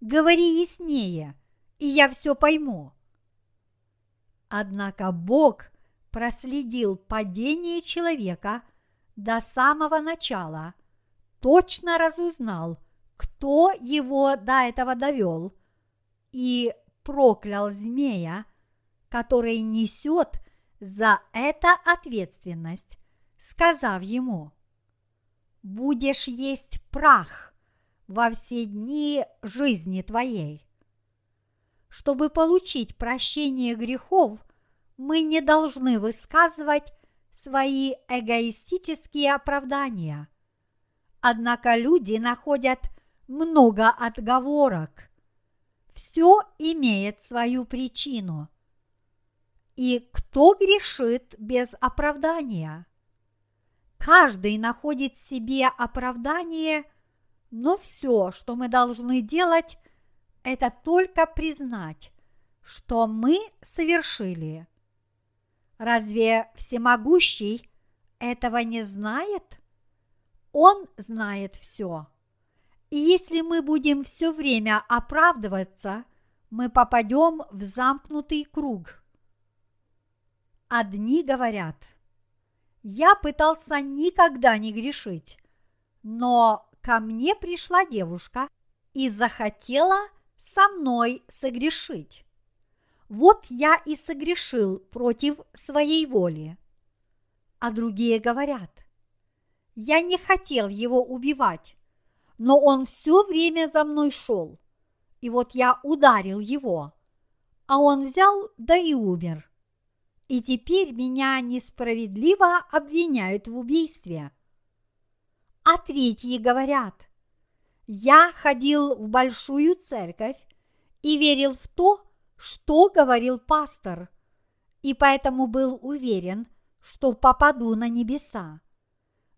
Говори яснее, и я все пойму». Однако Бог проследил падение человека до самого начала, точно разузнал, кто его до этого довел, и проклял змея, который несет за это ответственность, сказав ему, «Будешь есть прах во все дни жизни твоей». Чтобы получить прощение грехов, мы не должны высказывать свои эгоистические оправдания. Однако люди находят много отговорок. Все имеет свою причину. И кто грешит без оправдания? Каждый находит себе оправдание, но все, что мы должны делать, это только признать, что мы совершили. Разве всемогущий этого не знает? Он знает все. И если мы будем все время оправдываться, мы попадем в замкнутый круг. Одни говорят, я пытался никогда не грешить, но ко мне пришла девушка и захотела со мной согрешить вот я и согрешил против своей воли. А другие говорят, я не хотел его убивать, но он все время за мной шел, и вот я ударил его, а он взял да и умер. И теперь меня несправедливо обвиняют в убийстве. А третьи говорят, я ходил в большую церковь и верил в то, что говорил пастор, и поэтому был уверен, что попаду на небеса.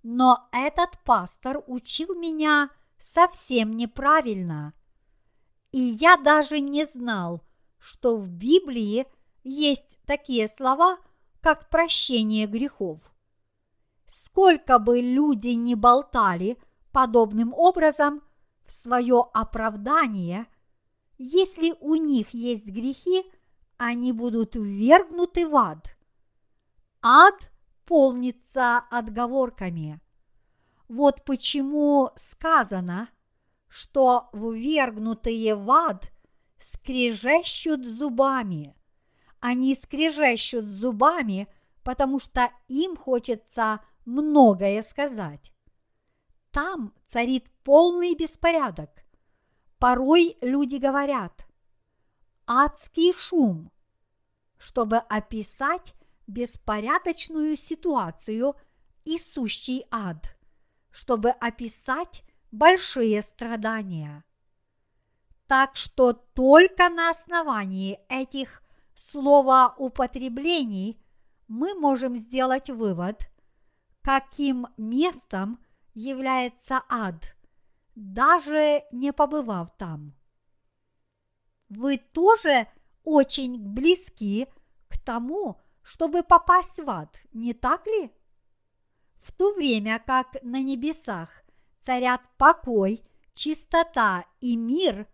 Но этот пастор учил меня совсем неправильно. И я даже не знал, что в Библии есть такие слова, как прощение грехов. Сколько бы люди ни болтали подобным образом в свое оправдание – если у них есть грехи, они будут ввергнуты в ад. Ад полнится отговорками. Вот почему сказано, что ввергнутые в ад скрежещут зубами. Они скрежещут зубами, потому что им хочется многое сказать. Там царит полный беспорядок – Порой люди говорят «адский шум», чтобы описать беспорядочную ситуацию и сущий ад, чтобы описать большие страдания. Так что только на основании этих словоупотреблений мы можем сделать вывод, каким местом является ад – даже не побывав там. Вы тоже очень близки к тому, чтобы попасть в ад, не так ли? В то время как на небесах царят покой, чистота и мир,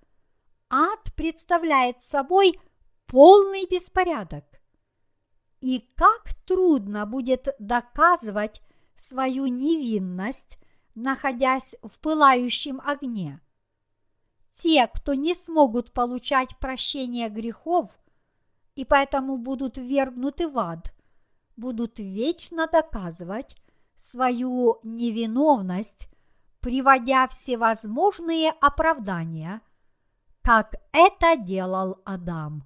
ад представляет собой полный беспорядок. И как трудно будет доказывать свою невинность находясь в пылающем огне. Те, кто не смогут получать прощение грехов и поэтому будут вергнуты в ад, будут вечно доказывать свою невиновность, приводя всевозможные оправдания, как это делал Адам.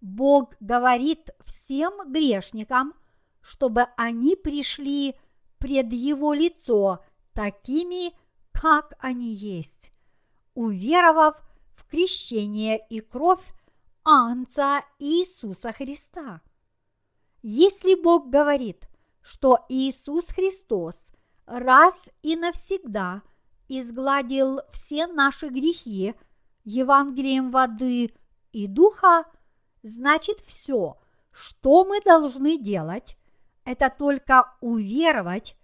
Бог говорит всем грешникам, чтобы они пришли пред Его лицо такими, как они есть, уверовав в крещение и кровь Анца Иисуса Христа. Если Бог говорит, что Иисус Христос раз и навсегда изгладил все наши грехи Евангелием воды и духа, значит все, что мы должны делать, это только уверовать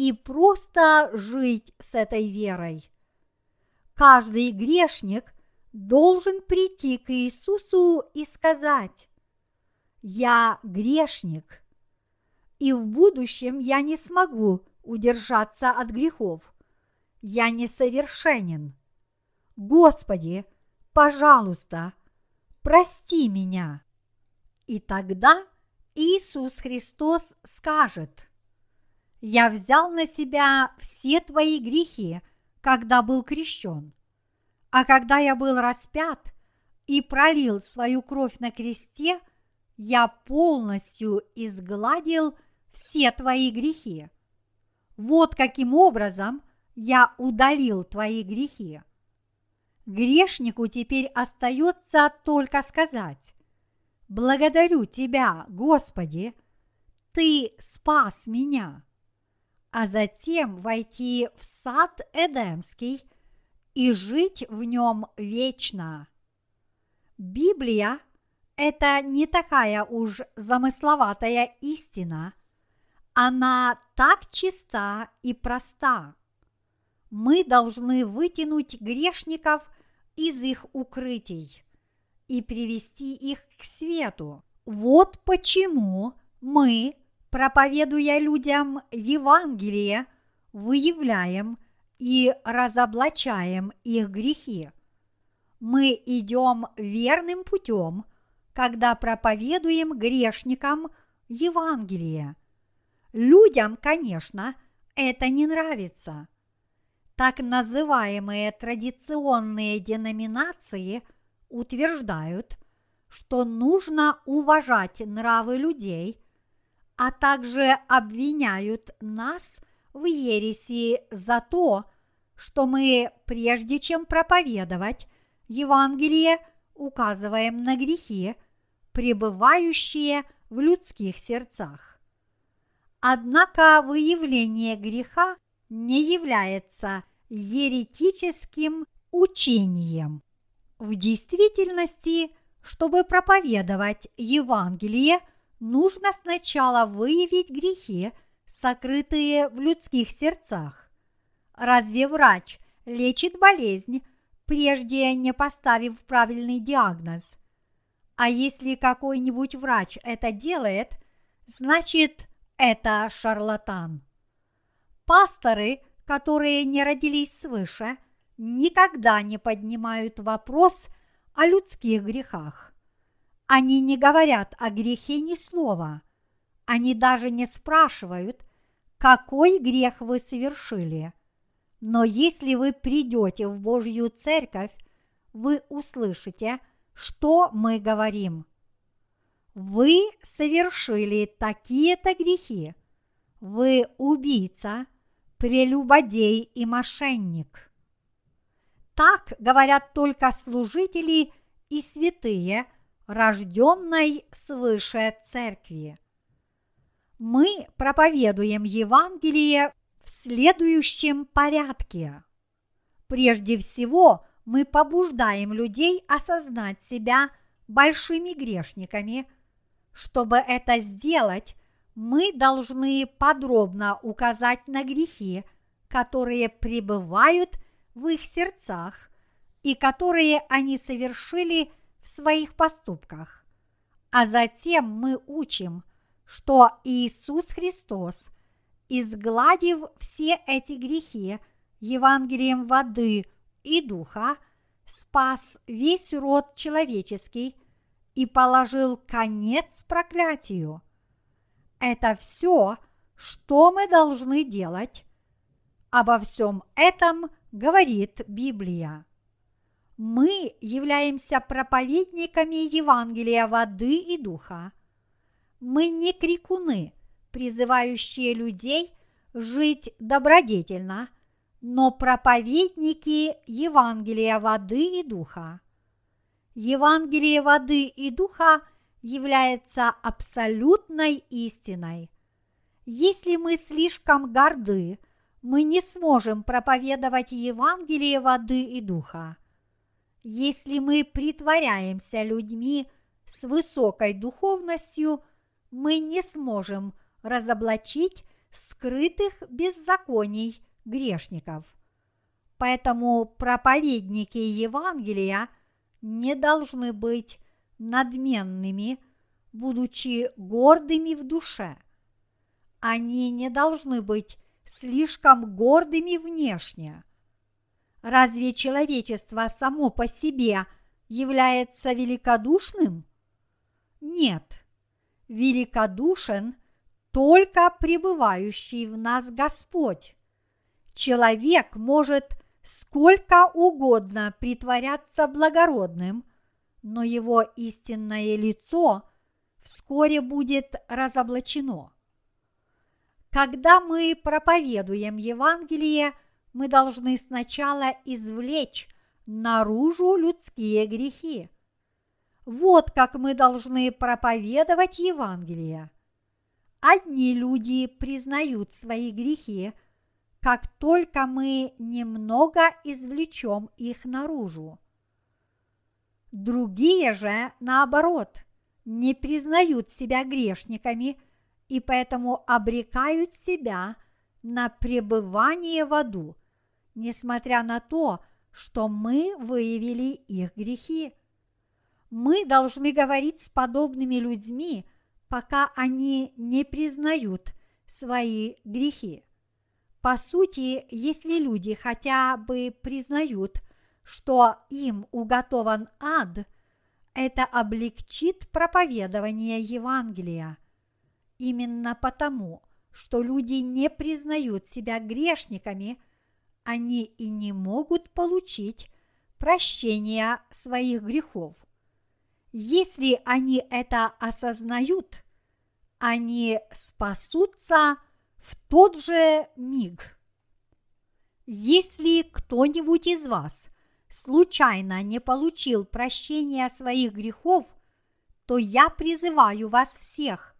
и просто жить с этой верой. Каждый грешник должен прийти к Иисусу и сказать, «Я грешник, и в будущем я не смогу удержаться от грехов. Я несовершенен. Господи, пожалуйста, прости меня». И тогда Иисус Христос скажет, «Я взял на себя все твои грехи, когда был крещен, а когда я был распят и пролил свою кровь на кресте, я полностью изгладил все твои грехи. Вот каким образом я удалил твои грехи. Грешнику теперь остается только сказать, Благодарю Тебя, Господи, Ты спас меня, а затем войти в сад Эдемский и жить в нем вечно. Библия – это не такая уж замысловатая истина, она так чиста и проста. Мы должны вытянуть грешников из их укрытий и привести их к свету. Вот почему мы, проповедуя людям Евангелие, выявляем и разоблачаем их грехи. Мы идем верным путем, когда проповедуем грешникам Евангелие. Людям, конечно, это не нравится. Так называемые традиционные деноминации – утверждают, что нужно уважать нравы людей, а также обвиняют нас в ереси за то, что мы, прежде чем проповедовать Евангелие, указываем на грехи, пребывающие в людских сердцах. Однако выявление греха не является еретическим учением. В действительности, чтобы проповедовать Евангелие, нужно сначала выявить грехи, сокрытые в людских сердцах. Разве врач лечит болезнь, прежде не поставив правильный диагноз? А если какой-нибудь врач это делает, значит, это шарлатан. Пасторы, которые не родились свыше – никогда не поднимают вопрос о людских грехах. Они не говорят о грехе ни слова. Они даже не спрашивают, какой грех вы совершили. Но если вы придете в Божью церковь, вы услышите, что мы говорим. Вы совершили такие-то грехи. Вы убийца, прелюбодей и мошенник. Так говорят только служители и святые, рожденной свыше церкви. Мы проповедуем Евангелие в следующем порядке. Прежде всего, мы побуждаем людей осознать себя большими грешниками. Чтобы это сделать, мы должны подробно указать на грехи, которые пребывают в их сердцах и которые они совершили в своих поступках. А затем мы учим, что Иисус Христос изгладив все эти грехи Евангелием воды и духа, спас весь род человеческий и положил конец проклятию. Это все, что мы должны делать. Обо всем этом говорит Библия. Мы являемся проповедниками Евангелия воды и духа. Мы не крикуны, призывающие людей жить добродетельно, но проповедники Евангелия воды и духа. Евангелие воды и духа является абсолютной истиной. Если мы слишком горды, мы не сможем проповедовать Евангелие воды и духа. Если мы притворяемся людьми с высокой духовностью, мы не сможем разоблачить скрытых беззаконий грешников. Поэтому проповедники Евангелия не должны быть надменными, будучи гордыми в душе. Они не должны быть слишком гордыми внешне. Разве человечество само по себе является великодушным? Нет. Великодушен только пребывающий в нас Господь. Человек может сколько угодно притворяться благородным, но его истинное лицо вскоре будет разоблачено. Когда мы проповедуем Евангелие, мы должны сначала извлечь наружу людские грехи. Вот как мы должны проповедовать Евангелие. Одни люди признают свои грехи, как только мы немного извлечем их наружу. Другие же, наоборот, не признают себя грешниками и поэтому обрекают себя на пребывание в аду, несмотря на то, что мы выявили их грехи. Мы должны говорить с подобными людьми – пока они не признают свои грехи. По сути, если люди хотя бы признают, что им уготован ад, это облегчит проповедование Евангелия. Именно потому, что люди не признают себя грешниками, они и не могут получить прощение своих грехов – если они это осознают, они спасутся в тот же миг. Если кто-нибудь из вас случайно не получил прощения своих грехов, то я призываю вас всех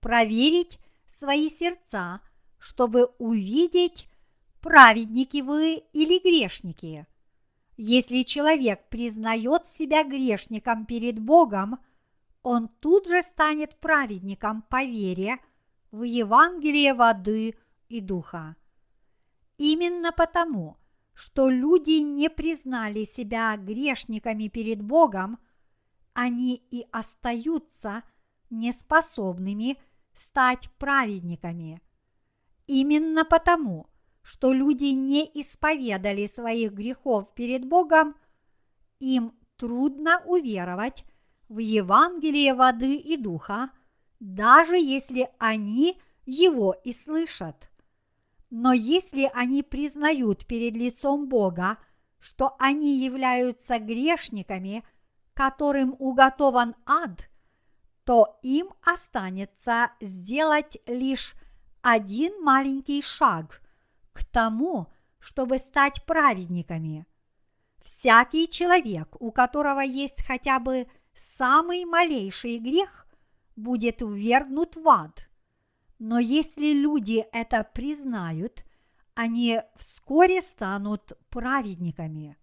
проверить свои сердца, чтобы увидеть, праведники вы или грешники. Если человек признает себя грешником перед Богом, он тут же станет праведником по вере в Евангелие воды и духа. Именно потому, что люди не признали себя грешниками перед Богом, они и остаются неспособными стать праведниками. Именно потому, что люди не исповедали своих грехов перед Богом, им трудно уверовать в Евангелие воды и духа, даже если они его и слышат. Но если они признают перед лицом Бога, что они являются грешниками, которым уготован ад, то им останется сделать лишь один маленький шаг к тому, чтобы стать праведниками. Всякий человек, у которого есть хотя бы самый малейший грех, будет ввергнут в ад. Но если люди это признают, они вскоре станут праведниками.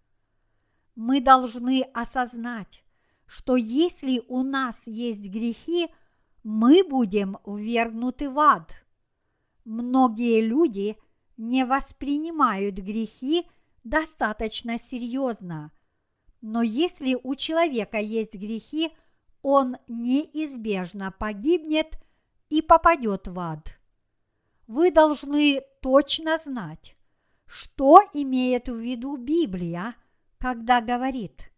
Мы должны осознать, что если у нас есть грехи, мы будем ввергнуты в ад. Многие люди – не воспринимают грехи достаточно серьезно. Но если у человека есть грехи, он неизбежно погибнет и попадет в ад. вы должны точно знать, что имеет в виду Библия, когда говорит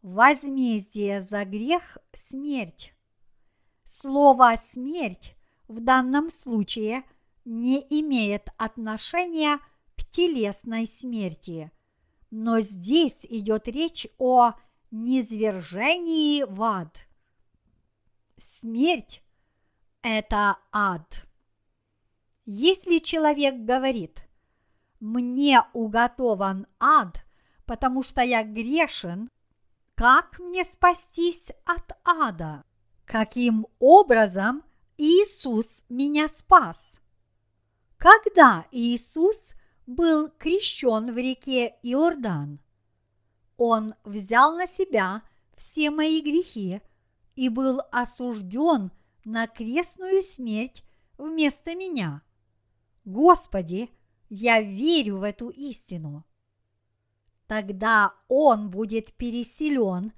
«возмездие за грех – смерть». Слово «смерть» в данном случае не имеет отношения к телесной смерти, но здесь идет речь о низвержении в ад. Смерть – это ад. Если человек говорит «мне уготован ад, потому что я грешен», как мне спастись от ада? Каким образом Иисус меня спас? Когда Иисус был крещен в реке Иордан, Он взял на себя все мои грехи и был осужден на крестную смерть вместо меня. Господи, я верю в эту истину. Тогда он будет переселен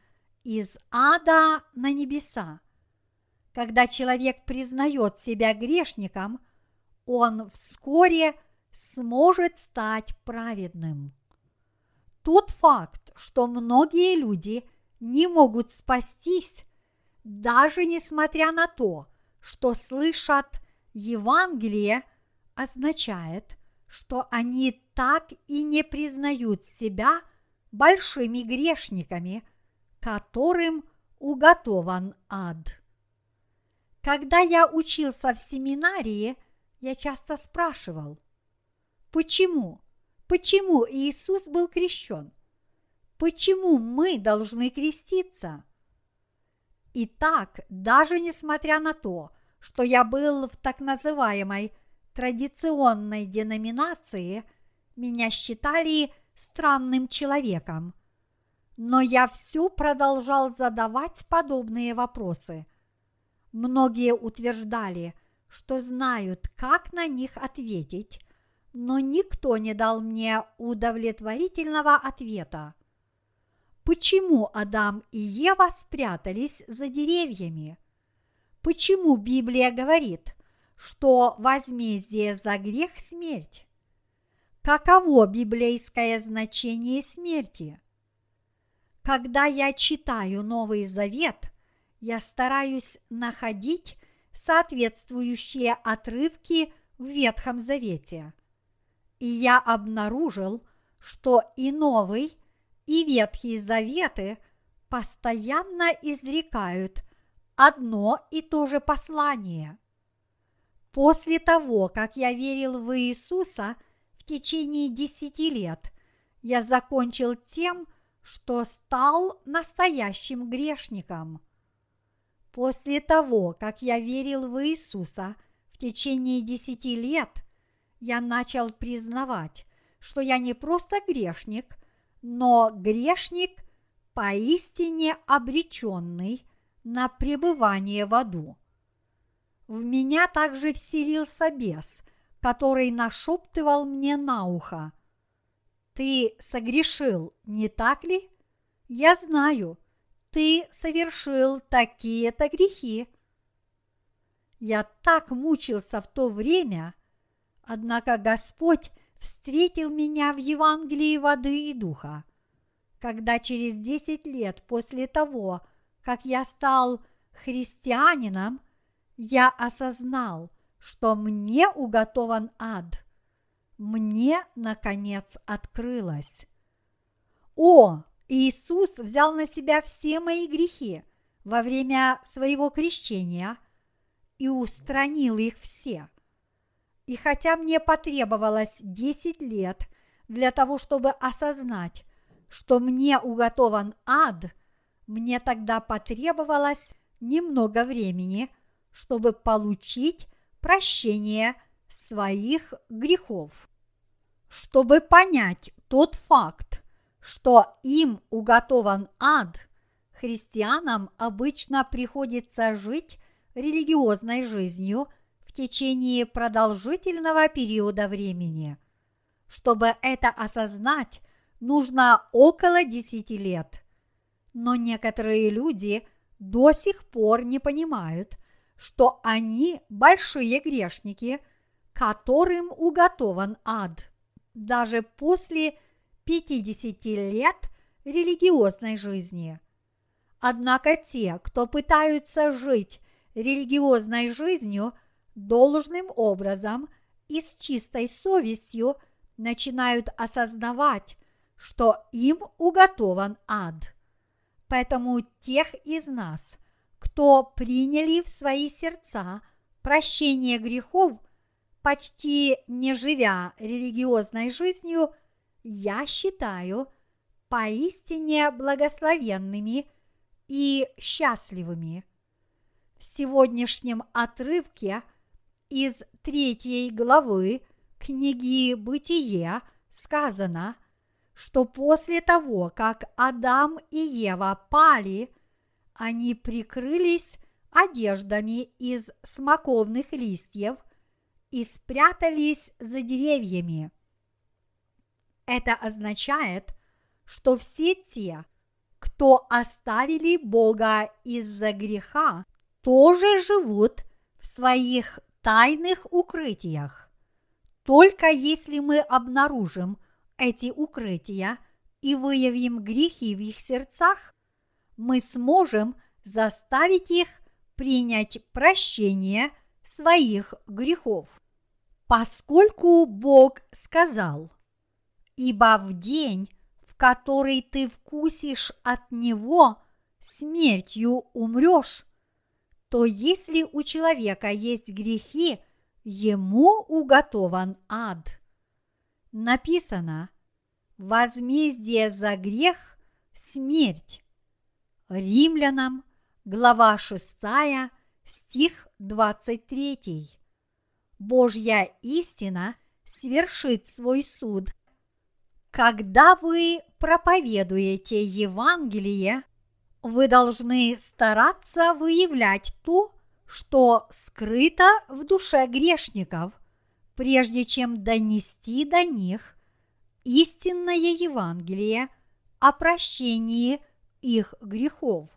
из ада на небеса. Когда человек признает себя грешником, он вскоре сможет стать праведным. Тот факт, что многие люди не могут спастись, даже несмотря на то, что слышат Евангелие, означает, что они так и не признают себя большими грешниками, которым уготован ад. Когда я учился в семинарии, я часто спрашивал, почему, почему Иисус был крещен? Почему мы должны креститься? Итак, даже несмотря на то, что я был в так называемой традиционной деноминации, меня считали странным человеком. Но я все продолжал задавать подобные вопросы. Многие утверждали, что знают, как на них ответить, но никто не дал мне удовлетворительного ответа. Почему Адам и Ева спрятались за деревьями? Почему Библия говорит, что возмездие за грех – смерть? Каково библейское значение смерти? Когда я читаю Новый Завет, я стараюсь находить соответствующие отрывки в Ветхом Завете. И я обнаружил, что и Новый, и Ветхие Заветы постоянно изрекают одно и то же послание. После того, как я верил в Иисуса в течение десяти лет, я закончил тем, что стал настоящим грешником. После того, как я верил в Иисуса в течение десяти лет, я начал признавать, что я не просто грешник, но грешник поистине обреченный на пребывание в аду. В меня также вселился бес, который нашептывал мне на ухо. Ты согрешил, не так ли? Я знаю, ты совершил такие-то грехи. Я так мучился в то время, однако Господь встретил меня в Евангелии воды и духа. Когда через десять лет после того, как я стал христианином, я осознал, что мне уготован ад. Мне, наконец, открылось. О, Иисус взял на себя все мои грехи во время своего крещения и устранил их все – и хотя мне потребовалось 10 лет для того, чтобы осознать, что мне уготован ад, мне тогда потребовалось немного времени, чтобы получить прощение своих грехов. Чтобы понять тот факт, что им уготован ад, христианам обычно приходится жить религиозной жизнью – в течение продолжительного периода времени. Чтобы это осознать, нужно около 10 лет. Но некоторые люди до сих пор не понимают, что они большие грешники, которым уготован ад, даже после 50 лет религиозной жизни. Однако те, кто пытаются жить религиозной жизнью должным образом и с чистой совестью, начинают осознавать, что им уготован ад. Поэтому тех из нас, кто приняли в свои сердца прощение грехов, почти не живя религиозной жизнью, я считаю поистине благословенными и счастливыми. В сегодняшнем отрывке из третьей главы книги «Бытие» сказано, что после того, как Адам и Ева пали, они прикрылись одеждами из смоковных листьев и спрятались за деревьями. Это означает, что все те, кто оставили Бога из-за греха, тоже живут в своих тайных укрытиях. Только если мы обнаружим эти укрытия и выявим грехи в их сердцах, мы сможем заставить их принять прощение своих грехов. Поскольку Бог сказал, «Ибо в день, в который ты вкусишь от Него, смертью умрешь», то если у человека есть грехи – ему уготован ад. Написано, возмездие за грех – смерть. Римлянам, глава 6, стих 23. Божья истина свершит свой суд. Когда вы проповедуете Евангелие, вы должны стараться выявлять то, что скрыто в душе грешников, прежде чем донести до них истинное Евангелие о прощении их грехов.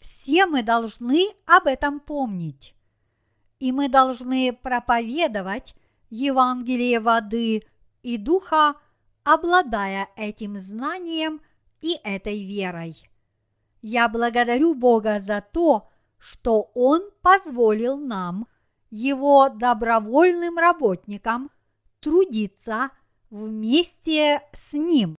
Все мы должны об этом помнить, и мы должны проповедовать Евангелие воды и духа, обладая этим знанием и этой верой. Я благодарю Бога за то, что Он позволил нам, Его добровольным работникам, трудиться вместе с Ним.